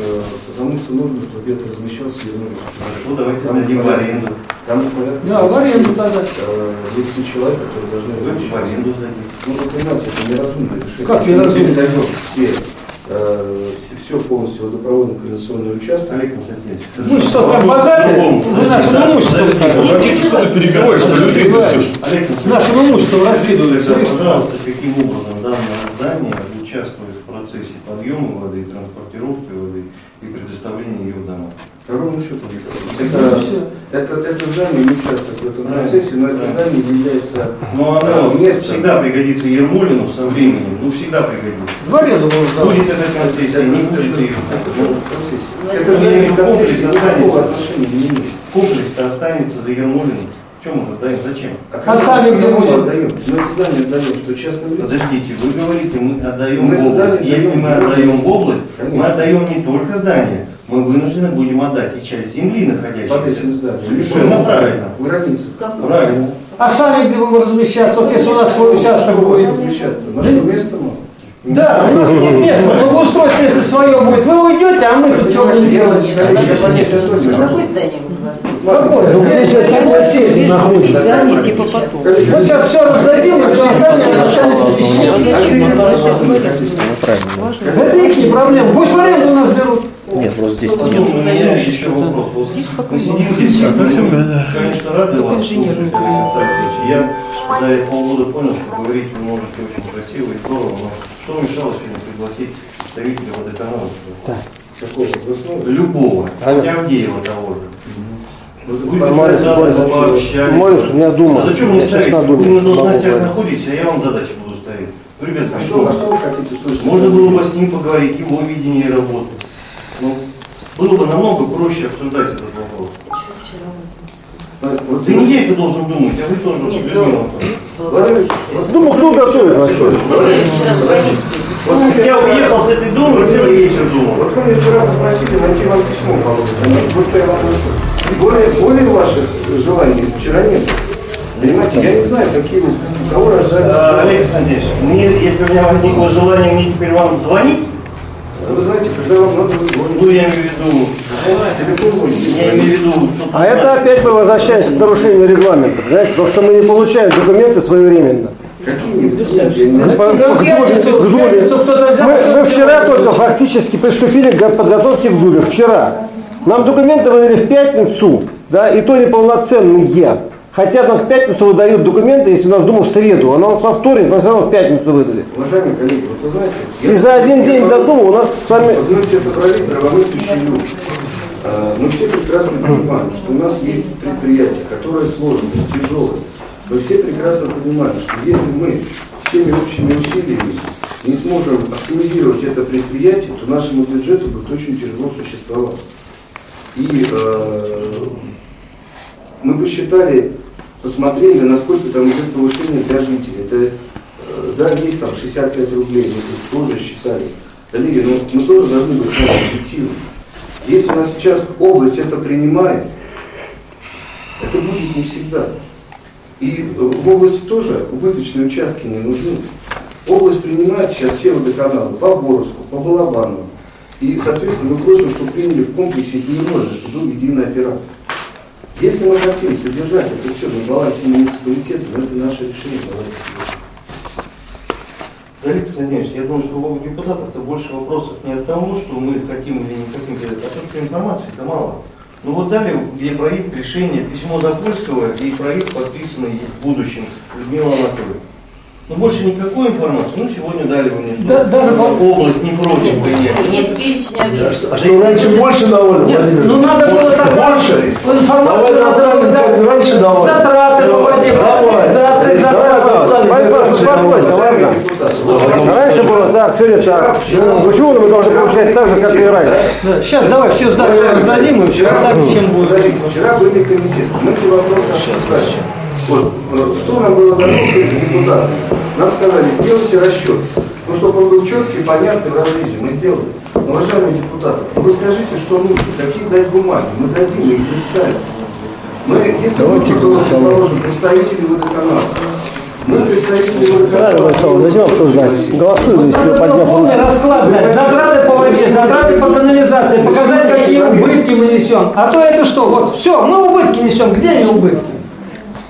Э, Потому что нужно, чтобы где-то размещался Ермолин. Хорошо, давайте дадим в аренду. Там порядка... Да, в аренду тогда. 10 человек, которые должны Вы в аренду дадите. Ну, вы понимаете, это неразумное решение. Как мы передаем все, э, все, все полностью водопроводный канализационный участок. Олег Константинович. Вы что, так богатые? Вы нашим имуществом Погодите, что ты перебиваешь, что людей ты все. Нашим имуществом раскидывали. Пожалуйста, каким образом данное здание участвует в процессе подъема воды, транспортировки воды и предоставления ее в дома? Ну, Это, это, это здание не участвует в этом процессе, но это Да. здание является Но э, оно местом. всегда пригодится Ермолину со временем, ну всегда пригодится. В аренду сдавать. Будет эта концессия, не будет ее. Это Это здание к концессии никакого отношения не имеет. Комплекс-то останется за Ермолиным. Чем мы отдаем? Зачем? А сами где мы будем? отдаем? Мы это здание отдаем, что частным лицам. Подождите, вы говорите, мы отдаем Мы в область. Если мы отдаем область, мы отдаем не только здание, мы вынуждены будем отдать и часть земли, Под находящейся. этим зданием. Совершенно правильно. В границах. Правильно. А сами где будем размещаться? Вот если у нас свой участок будет. Размещаться. Нашего места мало. Да, у нас нет места. Благоустройство, если свое будет, вы уйдете, а мы тут что будем делать? Какое здание? Какое? Ну, где сейчас согласие находится? Здание типа потом. Вот сейчас все раздадим, и все сами Это их не проблема. Пусть в аренду нас берут. Нет, просто здесь Потом нет. у меня еще вопрос. Вот Мы сидим здесь, мы, конечно, рады вас слушать. Я за эти полгода понял, что говорить вы можете очень красиво и здорово, но что мешало сегодня пригласить представителя водоканала? Какого областного? Любого, Алло. хотя Авдеева того же. Вы Борис, пообщались. Борис, у меня дума. А зачем на думе. Вы на должностях находитесь, а я вам задачи буду ставить. Ну, Ребят, А а что, а что? что вы хотите слышать? Можно было бы с ним поговорить, его видение работы. Было бы намного проще обсуждать этот вопрос. Вот, Да не я это должен думать, а вы тоже, Нет, Людмила ну. Думаю, кто готовит вообще? Вот я уехал с этой думы, целый вечер думал. Вот вы меня вчера попросили найти вам письмо, потому что я вам нашу. Более, более ваших желаний вчера нет. Понимаете, я не знаю, какие вы, у кого А, рождаются. Олег Александрович, мне, если у меня возникло желание мне теперь вам звонить, Вы знаете, когда вам надо звонить, ну я имею в виду, телефон я имею в виду, что... А это опять мы возвращаемся к нарушению регламента, понимаете? Потому что мы не получаем документы своевременно. Мы, мы вчера только фактически приступили к подготовке к Дуле. Вчера. Нам документы выдали в пятницу, да, и то неполноценные. Хотя нам в пятницу выдают документы, если у нас Дума в среду, а нам во вторник, но все равно в пятницу выдали. Уважаемые коллеги, вот вы знаете... И за один день до Думы у нас с вами... Вот мы все собрались, здравомыслящие люди. А, Мы все прекрасно понимаем, что у нас есть предприятие, которое сложное, тяжелое. Мы все прекрасно понимаем, что если мы всеми общими усилиями не сможем оптимизировать это предприятие, то нашему бюджету будет очень тяжело существовать. И э, мы посчитали, посмотрели, насколько там идет повышение для жителей. Это, э, да, есть там 65 рублей, мы тут тоже считали. Коллеги, но мы тоже должны быть с вами объективны. Если у нас сейчас область это принимает, это будет не всегда. И в области тоже убыточные участки не нужны. Область принимает сейчас все водоканалы по Боровску, по Балабану. И, соответственно, мы просим, чтобы приняли в комплексе Ермолина, чтобы был единый оператор. Если мы хотим содержать это все на балансе муниципалитета, ну это наше решение. Себе. Олег Александрович, я думаю, что у депутатов-то больше вопросов не от того, что мы хотим или не хотим делать, а то, что информации-то мало. Ну вот дали, где проект решения, письмо Запольского и проект, подписанный в будущем Людмила Анатольевна. Но больше никакой информации. Ну, сегодня дали вы мне, Да, даже по- область не против принять. Есть перечень объектов. А что, раньше больше давали, Владимир? Ну надо было тогда Больше? информацию Давай оставим, да, как раньше давали. Затраты выводим, организации, затраты. Павел успокойся, ладно? Раньше было так, сегодня так. Почему мы должны получать так же, как и раньше? Да, Сейчас давай все сдачи раздадим и все, сами чем будет. Вчера были комитеты, мы эти вопросы обсуждали. Вот, э, что нам было дано депутатам? Нам сказали, сделайте расчет. Ну, чтобы он был четкий, понятный в разрезе, мы сделали. Но, уважаемые депутаты, ну вы скажите, что нужно, какие дать бумаги, мы дадим, мы их представим. Мы, если Давайте было, голосовать. положим, представители водоканала, мы представители водоканала. Владислав, зачем обсуждать? Голосуем, подняв Полный расклад, затраты по воде, затраты по канализации, показать, какие убытки мы несем. А то это что, вот, все, мы убытки несем, где они убытки?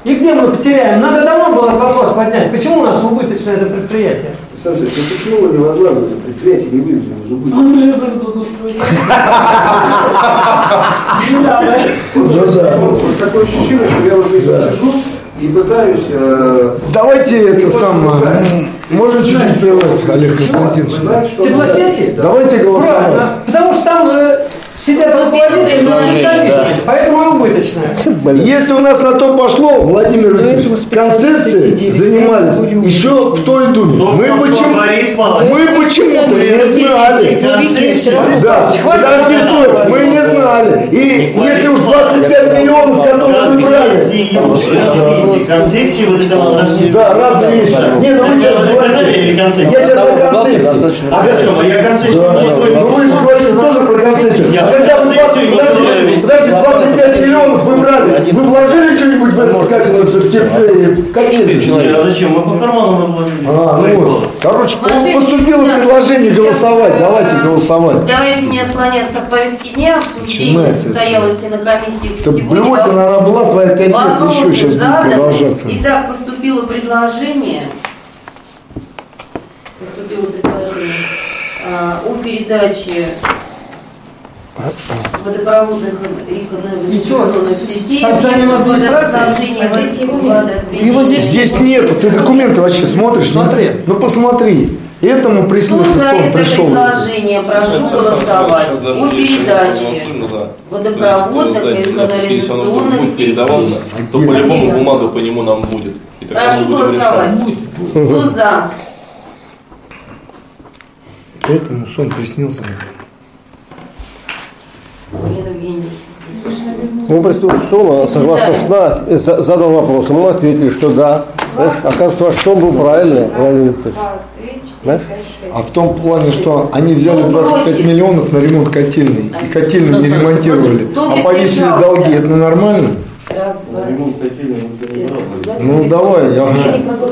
И где мы потеряем? Надо давно было вопрос поднять. Почему у нас убыточное это предприятие? Александр Алексеевич, ну почему вы не возглавили это предприятие, не вывели из убытка? Он уже был благоустроен. Вот такое ощущение, что я вот здесь вот сижу и пытаюсь... э, Давайте это самое. понимаю. Можно чуть-чуть прервать, Олег Константинович? Теплосети? Давайте голосовать. Правильно. Потому что там э, сидят руководители, но представители, поэтому и убыточное. Если у нас на то пошло, Владимир Владимирович, концепции занимались еще в той думе. Но Мы почему, молодец. мы почему-то не знали. Да, подожди, мы не знали. И если уж 25 миллионов, которые вы брали, Концессии водоканал России. да, разные вещи. Не, ну вы сейчас говорите, концессии? я сейчас о концепции. А о чем? А я концессию не Ну вы же говорите тоже про концепцию. Когда вы 20, концессию не подожди, подожди, 25 миллионов вы брали, вы вложили что-нибудь в это, как это, в тепле, в котельную? А зачем? Мы по карманам разложили. А, ну вот. Короче, поступило предложение голосовать. Давайте голосовать. Давайте не отклоняться от повестки дня. Обсуждение состоялось и на комиссии сегодня. блевотина она была, твоя 5 лет еще сейчас будет продолжаться. Итак, поступило предложение. Поступило предложение а, о передаче водопроводных сетей. созданием администрации? водоснабжения, А здесь его нет. водоотведения. Его здесь Здесь нету, ты документы вообще смотришь? Смотри. Ну, ну посмотри. Этому за сон, это пришел. предложение, прошу голосовать о передаче водопроводных и канализационных будет передаваться, сетей. то по-любому бумага по нему нам будет. И Прошу голосовать. решать. Кто за? Этому сон приснился Евгеньевна, не слышно. Ну, представитель Сома, согласно сна, э, за- задал вопрос. Мы ответили, что да. Знаешь, оказывается, ваш сон был правильный, Владимир Викторович. Знаешь? А в том плане, что они взяли 25 миллионов на ремонт котельной. И котельную не ремонтировали. А повесили долги. Это нормально? Ну давай, я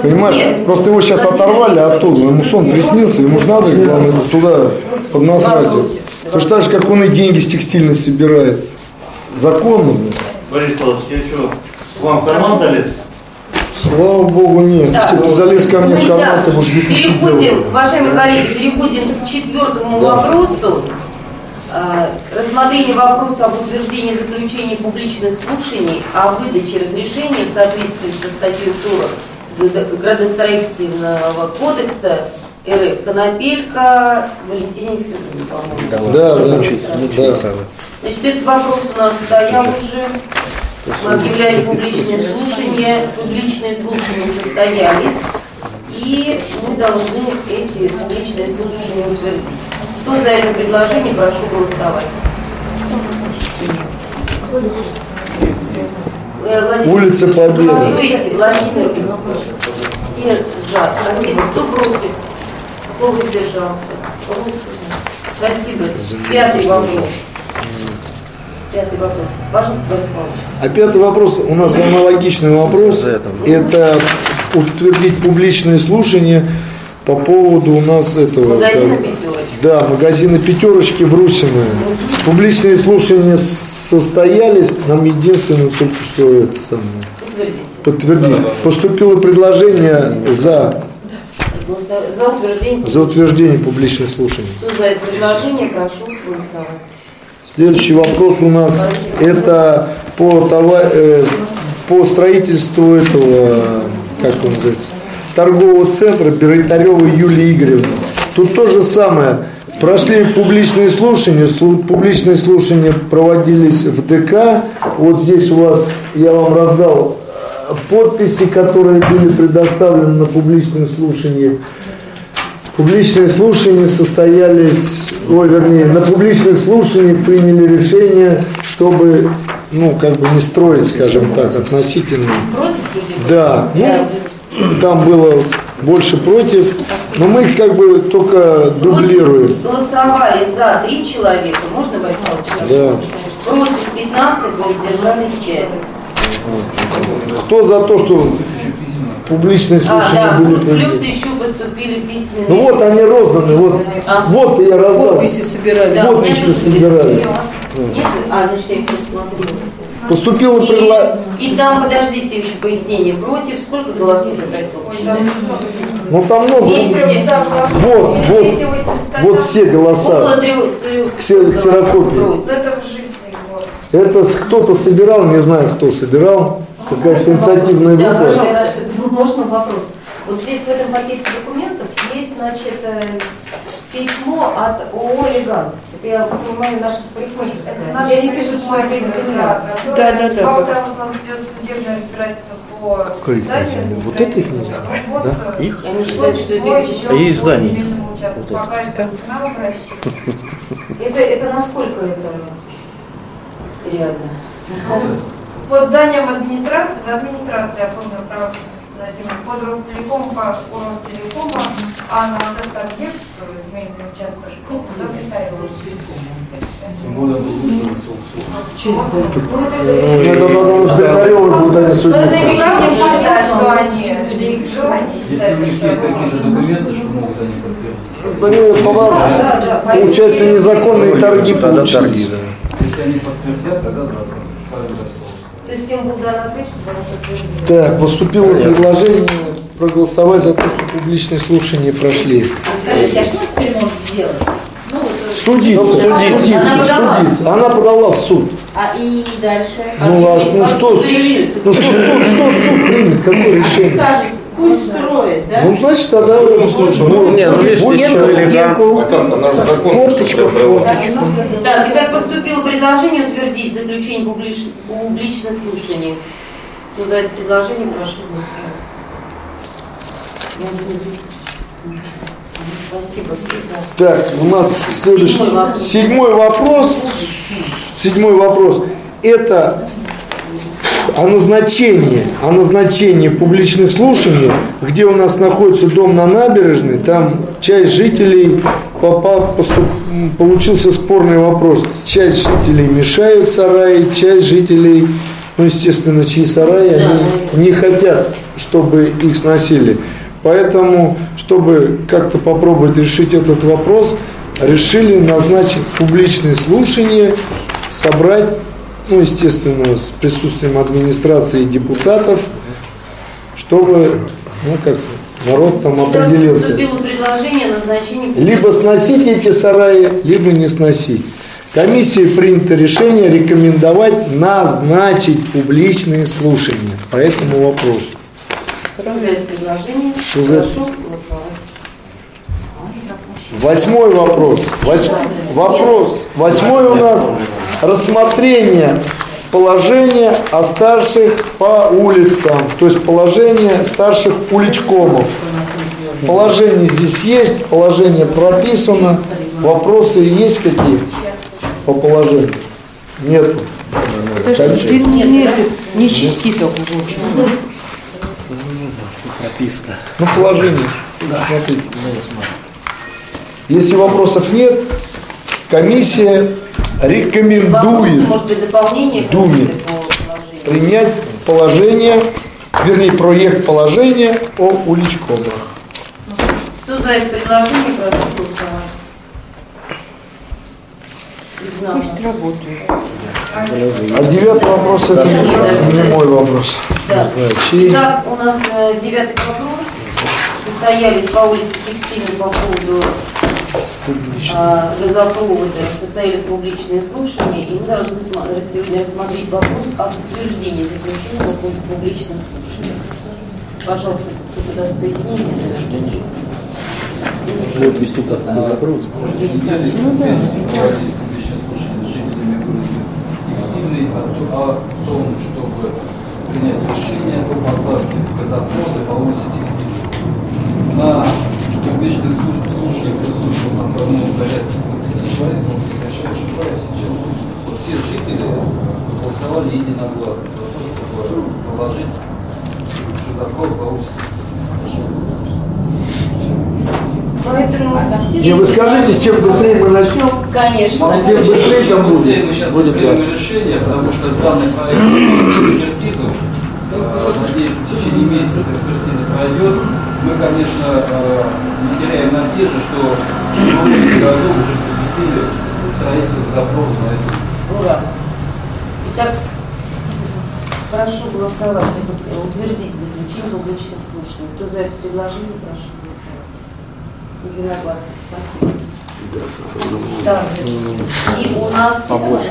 понимаешь, просто его сейчас оторвали оттуда, ему сон приснился, ему же надо, главное, туда поднасрать. Потому что так же, как он и деньги с текстильной собирает. Законно. блин. Борис Павлович, я что, вам в карман залез? Слава богу, нет. Так. Если бы ты залез ко мне в Ну, карман, ты бы уже здесь не сидел. Переходим, уважаемые коллеги, переходим к четвертому вопросу. А, Рассмотрение вопроса об утверждении заключения публичных слушаний о выдаче разрешения в соответствии со статьей 40 Градо- градостроительного кодекса РФ Конопелька Валентине Федоровне, по-моему. Да, да, да. Значит, этот вопрос у нас стоял уже. Мы объявляли публичные слушания. Публичные слушания состоялись. И мы должны эти публичные слушания утвердить. Кто за это предложение, прошу голосовать. Э, Владимир, Улица Победы. Владимир. Все за. Спасибо. Кто против? Кто воздержался? Спасибо. Пятый вопрос. Пятый вопрос. Павлович. А пятый вопрос, у нас аналогичный вопрос. Это утвердить публичные слушания по поводу у нас этого. Магазина как- «Пятерочка». Да, магазины пятерочки в Русино. Публичные слушания состоялись, нам единственное только что это самое Утвердите. подтвердить. Поступило предложение за, За утверждение. за утверждение публичных слушаний. Кто за это предложение, прошу голосовать. Следующий вопрос у нас это по, това- э, по строительству этого, как он называется, торгового центра Перетаревой Юлии Игоревны. Тут то же самое. Прошли публичные слушания, слу- публичные слушания проводились в ДК. Вот здесь у вас, я вам раздал подписи, которые были предоставлены на публичные слушания. Публичные слушания состоялись, ой, вернее, на публичных слушаниях приняли решение, чтобы, ну, как бы не строить, скажем так, относительно. Да, ну, там было больше против, но мы их как бы только дублируем. Голосовали за три человека, можно Павлович? Да. Против 15, воздержались 5. Кто за то, что публичные А, слушания да, были плюс еще поступили письменные. Ну вот они розданы, вот, А. вот я раздал. Подписи собирали. Да, Подписи собирали. Нет? А, значит, я их просто смотрю. Поступило И, предложение. и там, подождите, еще пояснение. Против сколько голосов я просил посчитать? Ну там много. 200. Вот, вот, вот все Около голоса. трех, трех ксерокопии. против. Это кто-то собирал, не знаю, кто собирал. Какая-то инициативная Да, группа. пожалуйста. Можно вопрос? Вот здесь в этом пакете документов есть, значит, э, письмо от ООО «Легант». Это, я понимаю, наша парикмахерская. Где они пишут, что это их земля. Да, да, да. Пока у нас идет судебное разбирательство по их зданию, земля? Вот это их нельзя? Вот, Да? э, Их? Они считают, что это их счет А есть по здание. Вот это. Пока это к нам обращается. Это, это насколько это? Реально. По зданиям администрации, за администрацией оформлено право собственности на землю под Ростелеком, по у Ростелекома, а на вот этот объект, э, земельный участок, Притаевым. Ну, Это надо с Бертаревой будут они Но это судиться. решение понятно, что они, их желание Если у них есть что такие же это документы, что могут они подтвердить. Да нет, тогда получается незаконные торги получились. Если они подтвердят, тогда да, расположить. То есть им был дан ответ, чтобы она подтвердила. Так, поступило предложение проголосовать за то, что публичные слушания прошли. Скажите, а что теперь может сделать? Ну, вот, э, Судиться, Она судиться, подала. судиться. Она подала в суд. А и дальше? Ну, а, Объявить ну что, ну что суд, что суд примет, какое решение? Пусть строит, да? Ну, значит, тогда... Ну, Не, ну если вот еще это элегант. А как? Она же закон. Форточка в форточку. Так, итак, поступило предложение утвердить заключение публич- публичных слушаний. Кто за это предложение, прошу голосовать. Спасибо, все за. Так, у нас следующий, Седьмой вопрос. седьмой вопрос. Седьмой вопрос. Это о назначении, о назначении публичных слушаний, где у нас находится дом на набережной, там часть жителей попал, поступ- получился спорный вопрос. Часть жителей мешают сараи, часть жителей, ну, естественно, чьи сараи, они не хотят, чтобы их сносили. Поэтому, чтобы как-то попробовать решить этот вопрос, решили назначить публичные слушания, собрать, ну, естественно, с присутствием администрации и депутатов, чтобы, ну, как народ там определился. Либо сносить эти сараи, либо не сносить. Комиссией принято решение рекомендовать назначить публичные слушания по этому вопросу. Это предложение? Кто за- Прошу голосовать. Восьмой вопрос. Вось- Вопрос. Восьмой у нас рассмотрение положения о старших по улицам, то есть положение старших уличкомов. Положение здесь есть, положение прописано. Вопросы есть какие по положению? Нет. Подожди, ты не, не, не чисти уже. Прописка. Ну, положение. Смотрите. Если вопросов нет, комиссия рекомендует Думе. принять положение, вернее, проект положения о уличкомах. Кто за это предложение, прошу голосовать. Пусть работает. А девятый вопрос это не мой вопрос. Да. Итак, у нас э, девятый вопрос. Состоялись по улице Текстильной по поводу а, газопровода, состоялись публичные слушания, и мы должны сегодня рассмотреть вопрос об утверждении заключения по поводу публичных слушаний. Пожалуйста, кто даст пояснение, наверное. Вот вести как не закроют. Ну да. Еще слушали с жителями улицы Текстильной о то- о том, чтобы принять решение о покладке газопровода по улице Текстильной. На публичных слу- слушаниях присутствовало там по одному порядка 20 человек, но если я ошибаюсь, сейчас вот все жители голосовали единогласно за то, чтобы положить газопровод по. Поэтому Не, вы скажите, чем быстрее мы начнем, Конечно. тем быстрее там Быстрее мы будет. сейчас Будет примем решение, потому что данный проект экспертизу. Э, Надеюсь, что в течение месяца эта экспертиза пройдет. Мы, конечно, э, не теряем надежды, что в этом году уже приступили к строительству запровода на эту Ура. Итак, прошу голосовать, утвердить заключение публичных слушаний. Кто за это предложение, прошу голосовать. Единогласно. Спасибо. Так, и у нас Побольше.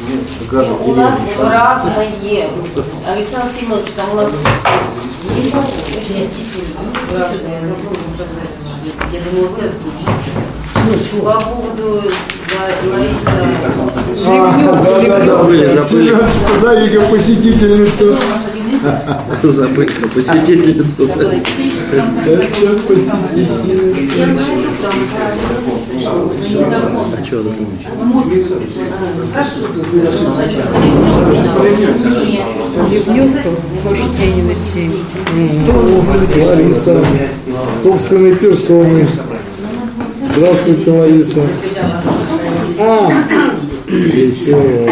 И у нас разные. Александр Семенович, там у нас разные, я забыла сказать. Я думаю, вы озвучите. По поводу Лариса А, да, да, да. Сереж, позови-ка посетительницу. Забыть про посетительницу. Это посетительница. А что. Лариса, собственной персоной. Здравствуйте, Лариса. А, весело.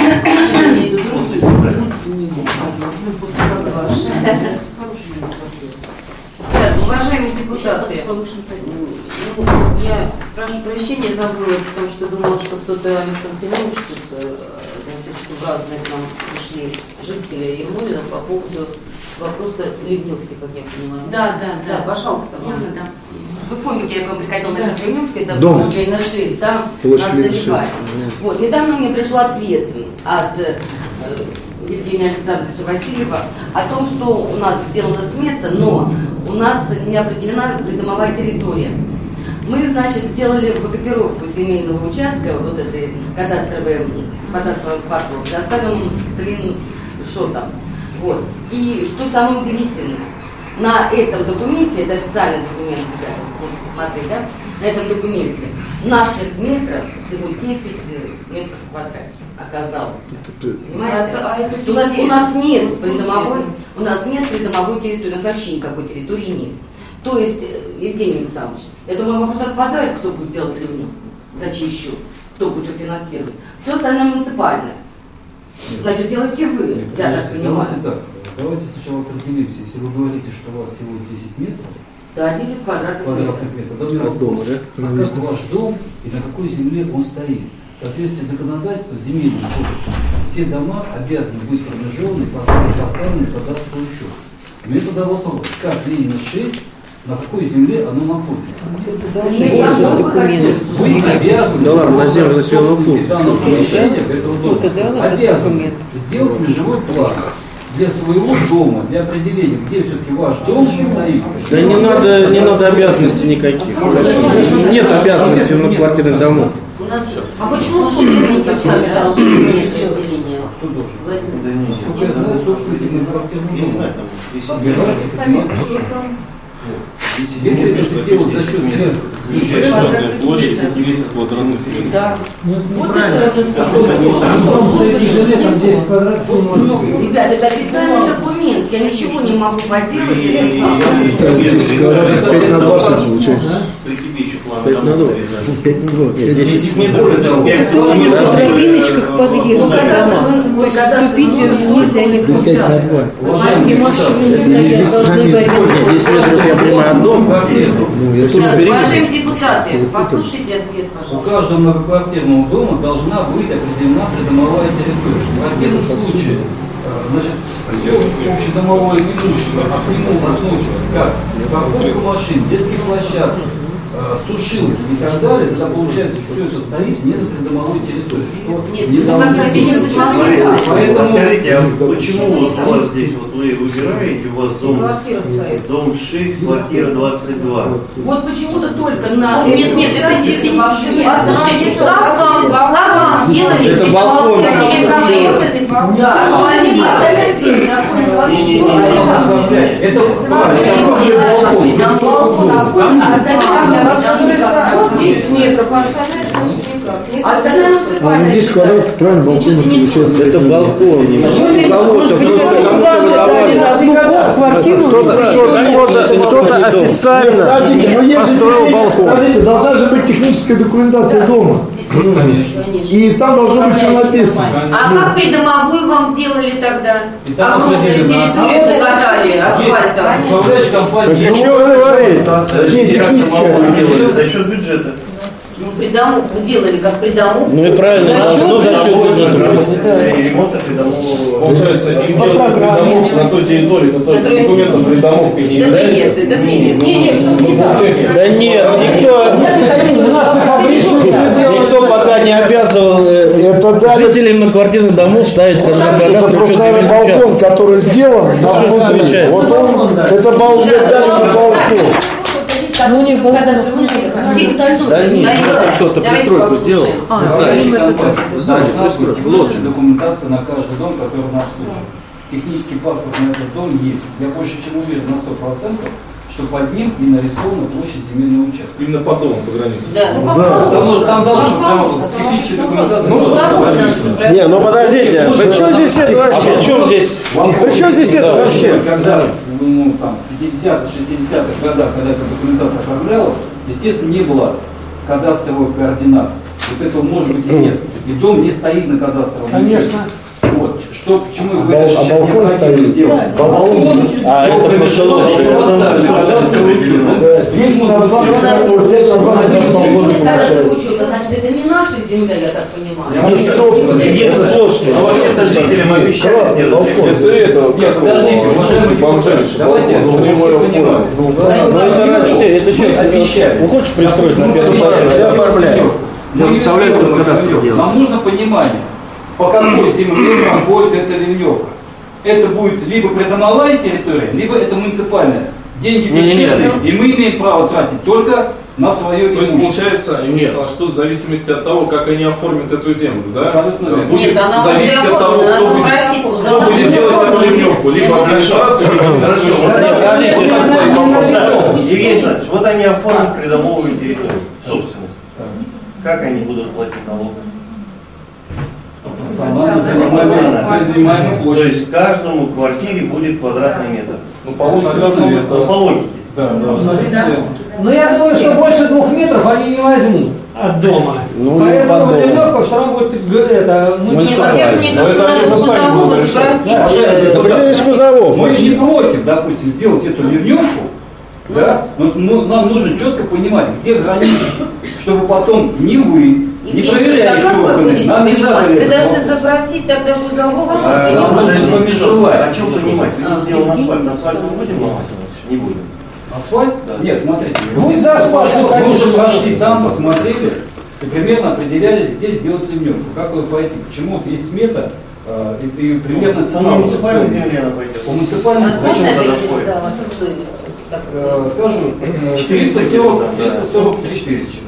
Так, уважаемые депутаты, ну, я прошу прощения, забыла, потому что думала, что кто-то Александр Семенович тут значит, что в разные к нам пришли жители Ермолина по поводу вопроса ливневки, как я поняла. Да, да, да. пожалуйста. Можно, да. Вы помните, я к вам приходила на Жертвеневку, это Дом. площадь Ленина 6, там Площадь нас Ленина заливали. 6, Вот, недавно мне пришел ответ от э, Евгения Александровича Васильева о том, что у нас сделана смета, но у нас не определена придомовая территория. Мы, значит, сделали выкопировку земельного участка, вот этой кадастровой, кадастрового квартала, доставим скриншотом. Вот. И что самое удивительное, на этом документе, это официальный документ, посмотреть, да, на этом документе наших метров всего 10 метров в квадрате оказалось. Понимаете? А это- а это у, нас, у нас нет придомовой, у нас нет придомовой территории, у нас вообще никакой территории нет. То есть, э, Евгений Александрович, я думаю, вопрос отпадает, кто будет делать ливневку, за чей счет, кто будет ее финансировать. Все остальное муниципальное. Значит, делайте вы, я так понимаю. Давайте так, давайте сначала определимся. Если вы говорите, что у вас всего 10 метров, Да, 10 квадратных метров. квадратных метров, тогда От дома, да? а как ваш дом и на какой земле он стоит? В соответствии с законодательством земельным кодексом все дома обязаны быть промежеваны и поставлены в кадастровый учет. У меня тогда вопрос, как Ленина 6, на какой земле оно находится? Вы обязаны, Да ладно, на землю населенного пункта. обязаны сделать межевой план для своего дома, для определения, где все-таки ваш дом стоит. Да не надо, не надо обязанностей никаких. Нет обязанностей на квартирных домов. У нас А почему собственники сами должны? нет разделения. Кто должен? Владимир. Да не, Сколько я знаю, собственники на квартирном доме. сами. Если это делать за счет. Да. Ну, вот это Ребята, это официальный документ. Я ничего не могу поделать. 5 на 2, получается? А 5 на 2. 5 на 2. 10 не более того. Которые в тропиночках ну, подъезда ну, ну, дома. То есть ступить нельзя никуда. 5 на 2. И машины стоят, должны варить. 10 метров я понимаю от дома. Уважаемые депутаты, послушайте ответ, пожалуйста. У каждого многоквартирного дома должна быть определена придомовая территория. В противном случае э, значит, все общедомовое имущество, а к нему относится как парковка машин, детские площадки, сушилки и так далее, тогда получается, что все это стоит не на придомовой территории. Что Нет, не ну, Поэтому- Скажите, а почему вот у вас здесь, вот вы выбираете, у вас дом, дом 6, квартира 22. Вот почему-то только на... Нет, нет, это, это не Послушайте, вам, как вам сделали Это балкон. Да, Это Вот 10 метров, а остальное значит никак. Нет, А остальное А на 10 квадратов правильно балконов получается. Это балкон. Может быть, сюда выдали на одну квартиру. Кто-то официально Подождите, но есть же построил балкон. Подождите, должна же быть техническая документация дома. Конечно. И там должно быть все написано. А как придомовую вам делали тогда? Огромную территорию закатали асфальтом. Управляющая компания. Техническая. За счет бюджета. Ну, придомовку делали как придомовку. Ну и правильно, должно за счет бюджета. И ремонта придомового. Получается, им делать придомовку на той территории, на той документом придомовкой не Да является. нет, это нет. Да нет, никто, никто пока не обязывал э, Это даже жителей многоквартирных домов ставить это просто, наверное, балкон, который сделан на внутри. замечательно. Вот он, это балкон, даже не балкон. Ну, у них была Тихо, должно Да быть. нет, Давайте- кто-то пристройку сделал. Компания. Сзади быть пристройку, лодочку. документация на каждый дом, который мы обслуживаем. Технический паспорт на этот дом есть. Я больше чем уверен на 100%, что под ним и нарисована площадь земельного участка. Именно по дому, по границе. Да. Ну, Там, как должен- там положено, там техническая документация. Ну, быть. Не, ну подождите, при чем здесь это вообще? При чем здесь? При чем здесь это вообще? Когда ну, там, в 50-х, 60-х годах, когда эта документация оформлялась, естественно, не было кадастровых координат. Вот этого может быть и нет. И дом не стоит на кадастровом Конечно. учете. Что, почему А вы это а сейчас балкон необходимо стоит? сделать? Балкон? А, его это что поставили на кадастровый учет. Да, 10 на 2 квадратных, вот это нормально, даже балкон получается. Значит, это не наша земля, я так понимаю. Не собственник. Это собственно. А вообще-то жителям обещали балкон. Это это, Нет, как подождите, уважаемый бомжарища, давайте, все. Ну это все, это сейчас обещали. Ну хочешь пристроить на этаже, я оформляю. Мы сделаем, кадастр. Нам нужно понимание, по какой земле проходит эта ливневка. Это будет либо придомовая территория, либо это муниципальная. Деньги бюджетные, и мы имеем право тратить только на свое То есть получается, Александрович, что в зависимости от того, как они оформят эту землю, да? Абсолютно верно. Будет Нет, она зависеть от того, кто будет, кто будет делать эту ливневку. Либо Нет, администрация, либо организация. вот они- оформят придомовую территорию, собственно. Как они будут платить занимаемая занимаемая То есть каждому квартире будет квадратный метр. Ну, по логике верно. Ну, по логике. Да, да. Абсолютно верно. Но я думаю, что больше двух метров они не возьмут от дома. Ну, не Поэтому ливневка все равно будет это, Не, во-первых, мне кажется, это надо Кузового спросить. Да, э, это Да почему здесь Кузовов? Мы не против, допустим, сделать эту ливневку, да, но ну, нам нужно четко понимать, где границы, чтобы потом ни вы, а проверяющие как вы будете нам не задали Вы должны вопрос. запросить тогда Кузового, что А, ну, не подождите, нужно что? межевать. О чем понимать? А, Мы делаем асфальт. Асфальт мы будем ломать? Не будем. Асфальт? Да. Нет, смотрите. Ну, из асфальта, мы, мы конечно, уже прошли там, посмотрели и примерно определялись, где сделать ливневку. Как вы пойти? Почему вот есть смета э, и, и примерно По цена. муниципальной земле она пойдет. По муниципальному Можно Почему тогда э, скажу, э, 400 440, да.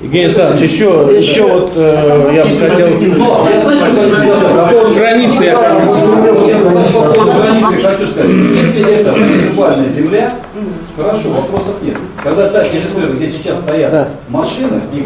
343 тысячи. Евгений Александрович, еще, еще вот э, я бы хотел... По поводу границы я Я по поводу границы хочу сказать, если это муниципальная земля, хорошо, вопросов нет. Когда та территория, где сейчас стоят Да. машины, их,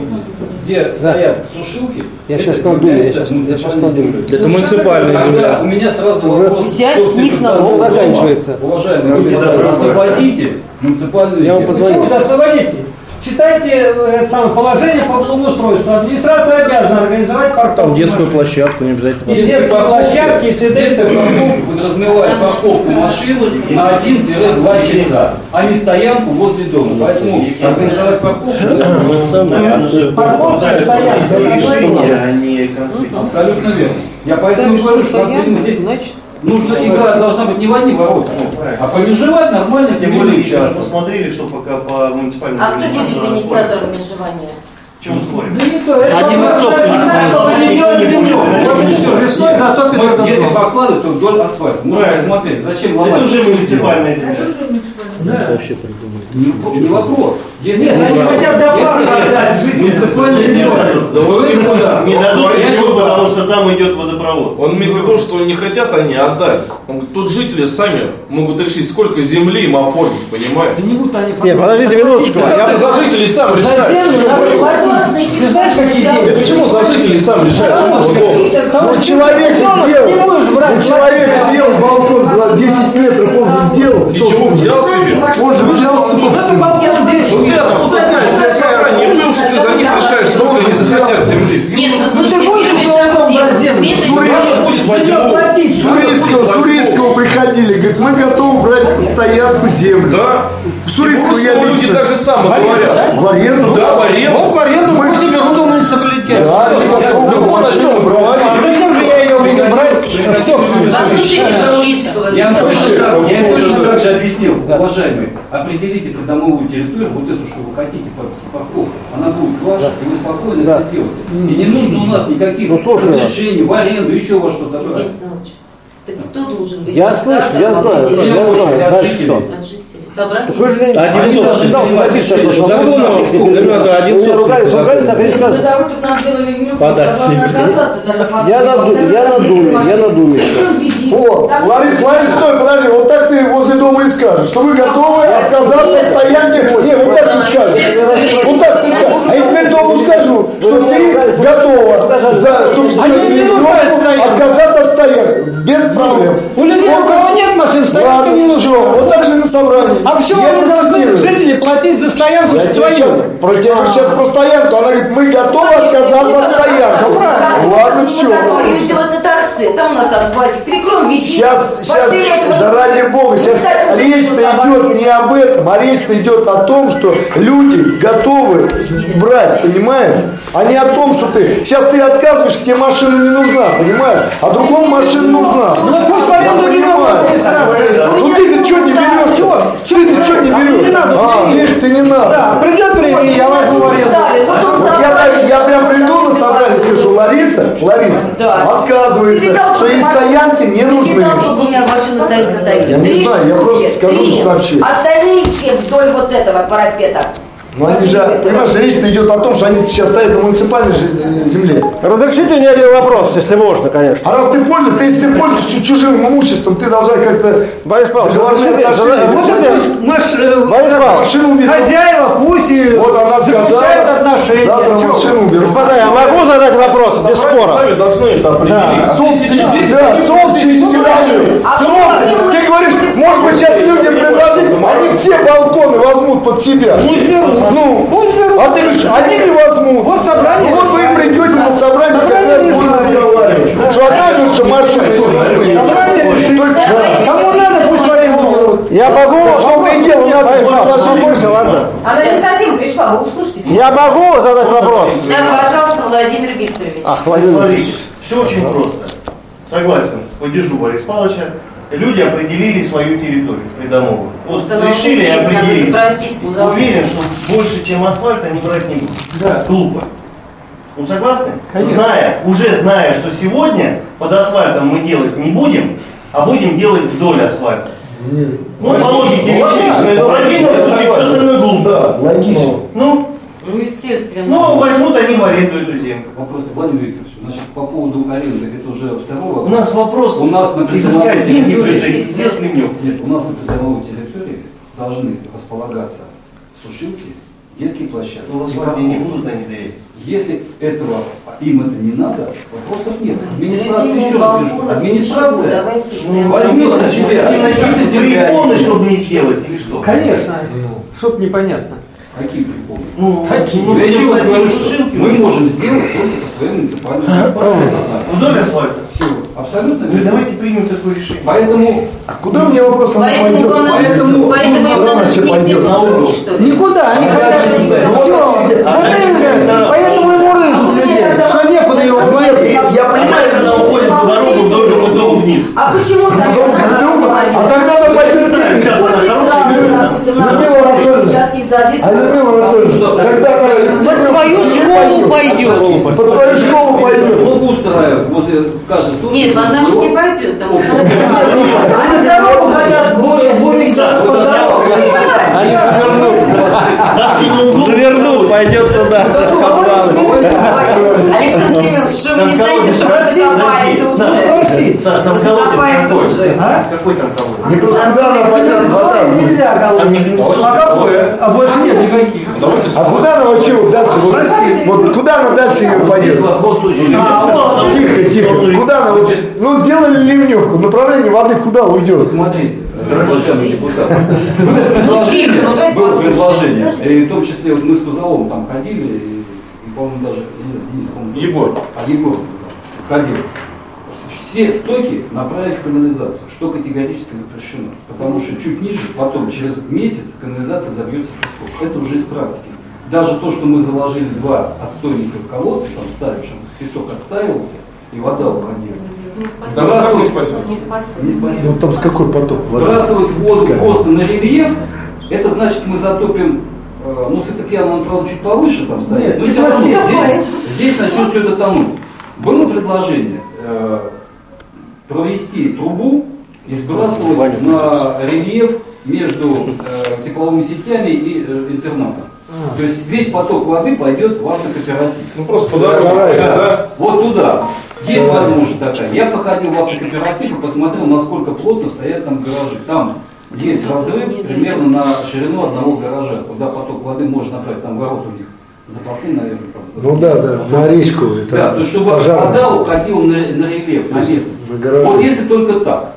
где стоят сушилки, Я это щас надумаю, я щас- я муниципальной надумаю. Это муниципальная Тогда земля. у меня сразу вопрос. Взять с них налог. Заканчивается. Уважаемые освободите муниципальную Я вам землю. позвоню. Почему освободите? Читайте э, это самое положение по благоустройству. Администрация обязана организовать парковку. Там детскую машин. площадку не обязательно. И детские площадки, и т.д. Детская парковка подразумевает парковку машин на 1-2 часа, а не стоянку возле дома. Поэтому организовать парковку же Парковка, пытаются стоянка, а абсолютно верно. Я поэтому говорю, что здесь Нужно игра должна быть не в одни ворота, а помежевать нормально Тем более, еще участок. посмотрели, что пока по муниципальному... А кто будет инициатором межевания? Чем спорим? Да не то, это Один весной затопит этот если дом. покладывать, то вдоль асфальта. Можно посмотреть, зачем ломать. Это уже муниципальная сделать? земля. Не, не вопрос. Если Нет, они хотят до парка отдать жителям. Не земля, дадут. да вы да. Не дадут, потому что там идет водопровод. Он имеет в виду, что не хотят они отдать. Он говорит, тут жители сами могут решить, сколько земли им оформить, понимаете? Да не будут они Нет, подождите минуточку. Ты за жителей сам За решаешь? землю надо платить. Ты знаешь, какие деньги? почему за жителей сам решаешь? Потому что- Ну, человек сделал. Ну, человек сделал балкон два- 10 метров, он же сделал. И чего взял себе? Он же взял Вот это балкон 10 Вот ты откуда знаешь, ты заранее был, что ты за них решаешь, сколько они захотят земли. Нет, ну будет Тебе возьму. платить. Сурецкого, Сурецкого приходили, говорит, мы готовы брать под стоянку землю. Да. Сурецкого я Просто люди лично. так же самое говорят. В аренду? Да, в аренду. Вот в аренду пусть берут у муниципалитета. Да, они готовы Да вот о чем машину говорит. А зачем же я ее буду брать? Все, Послушайте Шаулицкого. Я им точно, так- же объяснил, уважаемые, определите придомовую территорию, вот эту, что вы хотите под парковку, она будет ваша, и вы спокойно это сделаете. И не нужно у нас никаких Ну, разрешений в аренду, еще во что-то кто должен быть? Я слышу, я знаю, я знаю. Дальше что? Собрание? Так вы же не... Один собственник. должны написать, Закон что о- ребята, один Вы ругались, собственник. ругались, так и не Для сказали. того, чтобы нам сделали меню, Подать себе. Я на я на думе, я на думе. О, Ларис, Ларис, стой, подожди, вот так ты возле дома и скажешь, что вы готовы отказаться от стоянки. Не, вот так ты скажешь. Вот так ты скажешь. А я теперь дому скажу, что ты готова, за, чтобы сделать стоянке. отказаться от стоянки. Без проблем. У людей, у кого нет машин, стоянка не все, нужна. вот так же на собрании. А все, Я они должны жители платить за стоянку Я тебе сейчас, про, я говорю сейчас про стоянку. Она говорит, мы готовы отказаться от стоянки. Ладно, все. Или сделать на торце, там у нас асфальтик, перекроем весь. Сейчас, сейчас, да ради бога, сейчас речь-то идет не об этом, а речь-то идет о том, что люди готовы брать, понимаешь? А не о том, что ты, сейчас ты отказываешь, тебе машина не нужна, понимаешь? А другому машина нужна. Ну пусть аренду не. Ну ты-то что не берешь? Чего? Ты-то что не А не берешь? надо, А, видишь, ты не надо. Да, придет время, я возьму аренду. Я, я прям приду на собрание, скажу, Лариса, Лариса, Да. отказывается, что ей стоянки не нужны. Передал, что у меня машина стоит и стоит. Я не знаю, я просто скажу, сообщу. Остальные вдоль вот этого парапета. Но они же, понимаешь, речь идет о том, что они сейчас стоят на муниципальной же- земле. Разрешите мне один вопрос, если можно, конечно. А раз ты пользуешься, ты, если ты пользуешься чужим имуществом, ты должна как-то Борис Павлович, э, Борис Павлович, Машину уберут. хозяева пусть Вот она заключают сказала, отношения. завтра Чё? машину уберут. господа, я могу задать вопрос без спора? сами должны это определить. Собственность, Здесь- да. А Собственность. Ты говоришь, может быть, сейчас людям предложить, они все балконы возьмут под себя. Пусть берут. Ну, Пусть берут. а ты говоришь, они не возьмут. Вот собрание Ну вот вы придете на собрание, как Собрание раз будем разговаривать. Что машины не нужны. Собрание да. Кому надо, пусть в аренду берут. Я могу... Том-то и дело, надо предложить. ладно. Она инициатива пришла, вы услышите. Я могу задать вопрос? Да, пожалуйста, Владимир Викторович. Ах, Владимир Смотрите, все очень просто. Согласен, поддержу Бориса Павловича. Люди определили свою территорию придомовую. Вот Что нам решили и определили. спросить, Уверен, что больше, чем асфальт, они брать не будут. Да. Глупо. Ну согласны? Конечно. Зная, уже зная, что сегодня под асфальтом мы делать не будем, а будем делать вдоль асфальта. Ну, по логике вещей, что в противном случае все остальное глупо. Да, логично. Ну, Ну, естественно. ну, возьмут они в аренду эту землю. Вопрос, Владимир Викторович, значит, по поводу аренды, это уже второй У нас вопрос У нас на изыскать деньги, территории- меню. Нет, у нас на придомовой территории должны располагаться сушилки, детские площадки. Ну, в И асфальте не будут они доверять. Если этого им это не надо, вопросов нет. Администрация, еще раз пишу, балконов, администрация Ну, возьмите на себя Они начнут какие-то земля. препоны, чтобы не сделать, или что? Конечно, чтоб непонятно. Какие приколы? Ну, я еще раз говорю, что мы можем сделать только по своим муниципальным Вдоль асфальта. Все, абсолютно. Ну, давайте примем такое решение. Поэтому... А куда мне вопрос она поэтому пойдет? Поэтому, поэтому им надо все пойдет на урок. Никуда, они хотят... Все, поэтому ему рыжут людей, что некуда его Я понимаю, что она уходит за дорогу вдоль вдоль вниз. А почему так? А тогда она пойдет... А Людмила Анатольевна, когда Под твою школу пойдет. Под твою школу пойдет. Благоустраивает, после кажется. Нет, она же не пойдет. Они дорогу хотят, борются. Они завернут. Завернут, пойдет туда. Александр Семенович, что вы не знаете, что это закопает уже? Саш, там колодец уже. Какой там колодец? Не просто куда она пойдет, вода. Нельзя колоть. А какое? А больше нет никаких. А куда она вообще дальше? Вот, вот куда она дальше ее пойдет? А, тихо, тихо. Куда она? Ну, сделали ливневку. Направление воды куда уйдет? Смотрите, уважаемый депутат. Ну, тихо, ну Было предложение. И в том числе вот мы с Кузовым там ходили, и, и, по-моему, даже, Денис, Егор. А Егор ходил. Все стоки направить в канализацию, что категорически запрещено. Потому что чуть ниже, потом, через месяц, канализация забьется песком. Это уже из практики. Даже то, что мы заложили два отстойника в колодце, там ставим, чтобы песок отстаивался, и вода уходила. Не спасет. Так не спасет. Не спасет. Не спасет. Ну, там с какой поток? Сбрасывать воду Песка. просто на рельеф, это значит, мы затопим, э, ну, с этой он, правда, чуть повыше там стоит, но Нет, все равно тепло здесь, здесь начнет все это тонуть. Было предложение э, провести трубу и сбрасывать на рельеф между э, тепловыми сетями и э, интернатом. То есть весь поток воды пойдет в автокооператив. Ну просто по дороге, да? Вот туда. Есть возможность такая. Я походил в автокооператив и посмотрел, насколько плотно стоят там гаражи. Там есть разрыв примерно на ширину одного гаража, куда поток воды можно направить. Там ворота у них запасные, наверное. Там, Ну да, да, на речку. это Да, то есть чтобы пожарная. вода уходила на, на рельеф, на местность. На гаражи. Вот если только так.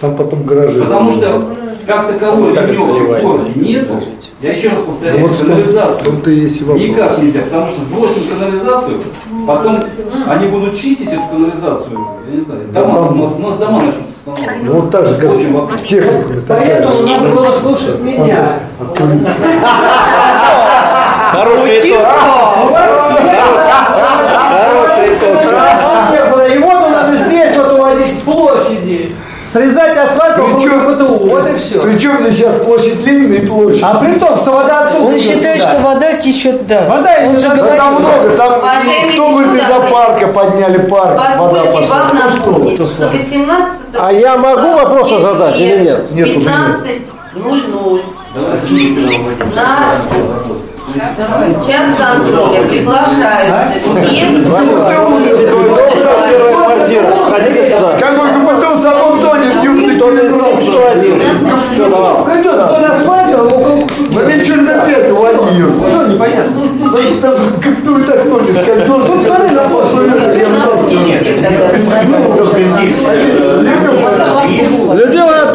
Там потом гаражи. Потому что как таковой так в городе нету. Я еще раз повторяю, Вот канализацию в том-то и есть вопрос. никак нельзя, потому что сбросим канализацию, потом они будут чистить эту канализацию, я не знаю, Да, дома, там- у, нас, у нас дома начнут останавливаться. Ну, вот так же, как в техникуме. там Поэтому надо было слушать меня. Хороший итог. Хороший итог. И вот он надо здесь вот уводить с площади. Срезать асфальт по Причем- БТУ. Вот и все. Причем здесь сейчас площадь Ленина и площадь. А при том, что вода отсюда Он идет считает, что вода течет, да. Вода Он идет же там много, там кто говорит из-за парка подняли парк, вода пошла. вам Ну что что 18 А я могу вопрос задать или нет? Нет, уже нет. 15.00 Давайте на час контроля приглашаются все. Как бы потом сам тонет, юбный через раз. 101. Все, давай. Пойдет вдоль асфальта, около Ну ведь что на пять уводи ее. Что непонятно? Там как кто и так тонет, как должен. Тут смотри на пост. Людмила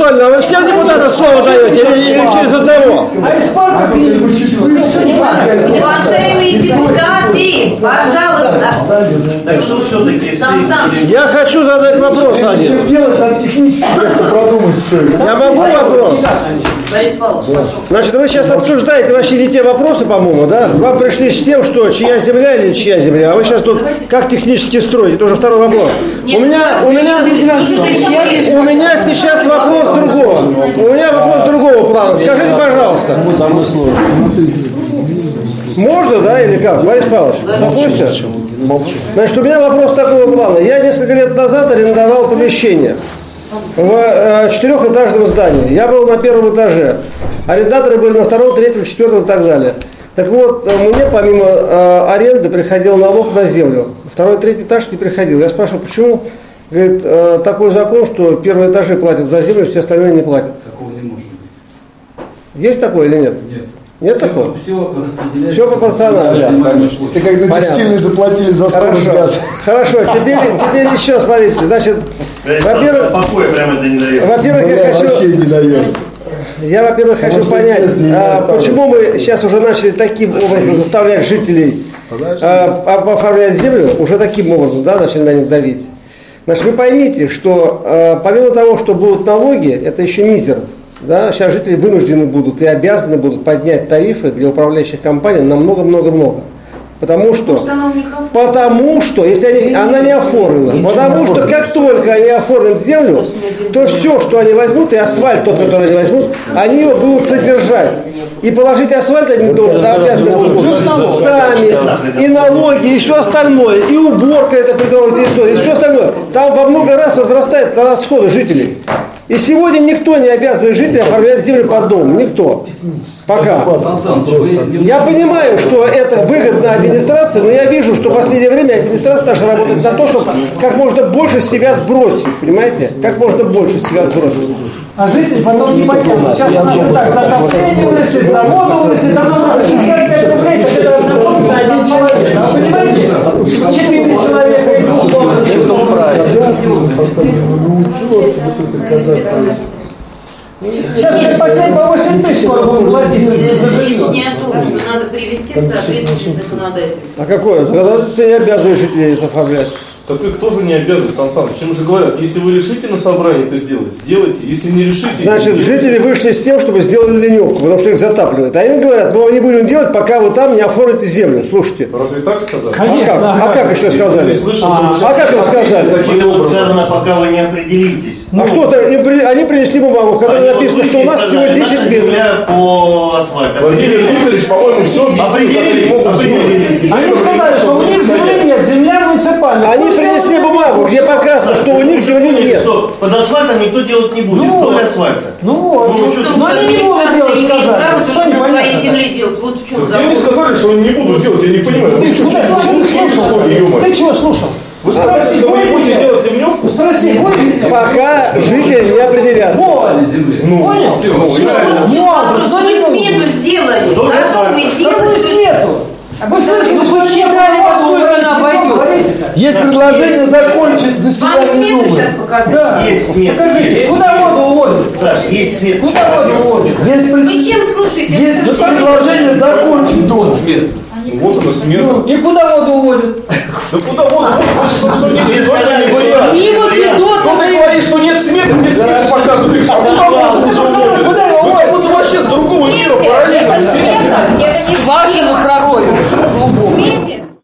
Анатольевна, вы всем депутатам слово даете или, или через одного? А. Уважаемые депутаты, пожалуйста, Так что все-таки Я хочу задать вопрос, один. все делать, надо технически как-то продумать все. Я могу вопрос? Значит, вы сейчас обсуждаете вообще не те вопросы, по-моему, да? Вам пришли с тем, что чья земля или чья земля, а вы сейчас тут как технически строите, это уже второй вопрос. У меня, у меня, у меня сейчас вопрос другого. У меня вопрос другого плана. Скажите, пожалуйста. Можно, да, или как? Борис Павлович, допустим? Значит, у меня вопрос такого плана. Я несколько лет назад арендовал помещение в э, четырехэтажном здании. Я был на первом этаже. Арендаторы были на втором, третьем, четвертом и так далее. Так вот, э, мне помимо э, аренды приходил налог на землю. Второй, третий этаж не приходил. Я спрашивал, почему? Говорит, э, такой закон, что первые этажи платят за землю, все остальные не платят. Такого не может быть. Есть такое или нет? Нет. Нет Все- такого? Все распределяется. Все пропорционально. Это как на Понятно. текстильной заплатили за скорость Хорошо, газа. хорошо. Теперь, теперь еще смотрите. Значит, во-первых, покоя прямо это не дает. во-первых, я Бля, хочу, вообще не дает. Я, во-первых, хочу понять, а, почему мы сейчас уже начали таким образом заставлять жителей а, оформлять землю, уже таким образом, да, начали на них давить. Значит, вы поймите, что а, помимо того, что будут налоги, это еще мизер. Да, сейчас жители вынуждены будут и обязаны будут поднять тарифы для управляющих компаний на много-много-много. Потому что, Может, она у них оформлена? потому что, если они, она не оформлена, потому что как только они оформят землю, то все, что они возьмут, и асфальт тот, который они возьмут, они его будут содержать. И положить асфальт они должны, обязаны будут сами, и налоги, и все остальное, и уборка это придомовой территории, и все остальное. Там во много раз возрастает расходы жителей. И сегодня никто не обязывает жителей оформлять землю под дом. Никто. Пока. Я понимаю, что это выгодно администрации, но я вижу, что в последнее время администрация наша работает на то, чтобы как можно больше себя сбросить. Понимаете? Как можно больше себя сбросить. А жители потом не потянут. Сейчас у нас и так за отопление вырастет, за воду вырастет, а нам надо 65 рублей, как это разработать на один человек. А вы понимаете? Четыре человека и двух Сейчас мы по 7 по 8 тысяч скоро будем платить за Речь жилье. не о том, что надо привести в соответствие с законодательством. А какое? Законодательство не обязывает жителей это оформлять. Так их тоже не обязывает, Сан Саныч. Им же говорят, если вы решите на собрании это сделать, сделайте. Если не решите... Значит, жители вышли с тем, чтобы сделали леневку, потому что их затапливает. А им говорят, мы не будем делать, пока вы там не оформите землю. Слушайте. Разве так сказали? Конечно. А как, а как еще сказали? Слышал, А, а как им сказали? Таким Было образом. сказано, пока вы не определитесь. А что-то им при- они принесли бумагу, в которой Они написано, вот что у нас всего сказали, 10 наша метров. земля по асфальту. Владимир Викторович, по-моему, все объяснил, они. Они сказали, что у них земли нет, земля муниципальная. Они принесли бумагу, где показано, что у них земли нет. под асфальтом никто делать не будет, Ну, вдоль асфальта. Ну вот. Ну, В что том, ты- Ну, они не могут делать, сказали. Что на своей земле делать. Вот в чем Я не закон. сказали, что они не будут делать, я не понимаю. Ты, вы слушал? Ты чего слушал? Вы сказали, что вы не будете делать ливневку? Спроси? Пока жители не определятся. Вот. земли. Понял? Все, ну, все. Ну, ну, уже не смету сделали. Готовы день. Какую делать. смету? Вы слышали, Ну, что посчитали, во сколько она обойдется. Есть предложение закончить Вам заседание смету Думы. сейчас показать? Да. Есть смета. Покажите, куда воду уводят? Саш, есть смета. Куда воду уводят? Есть, Вы чем слушаете? есть предложение закончить Думу. Ну, вот она смерть. Ну, и куда воду уводят? Да куда воду? Ваше собственно нет И вот ведут. Ну ты говоришь, что нет смерти, мне смерть показываешь. А куда воду уже уводят? Куда его? Вот вообще с другого мира параллельно. Скважину пророю. Смерть.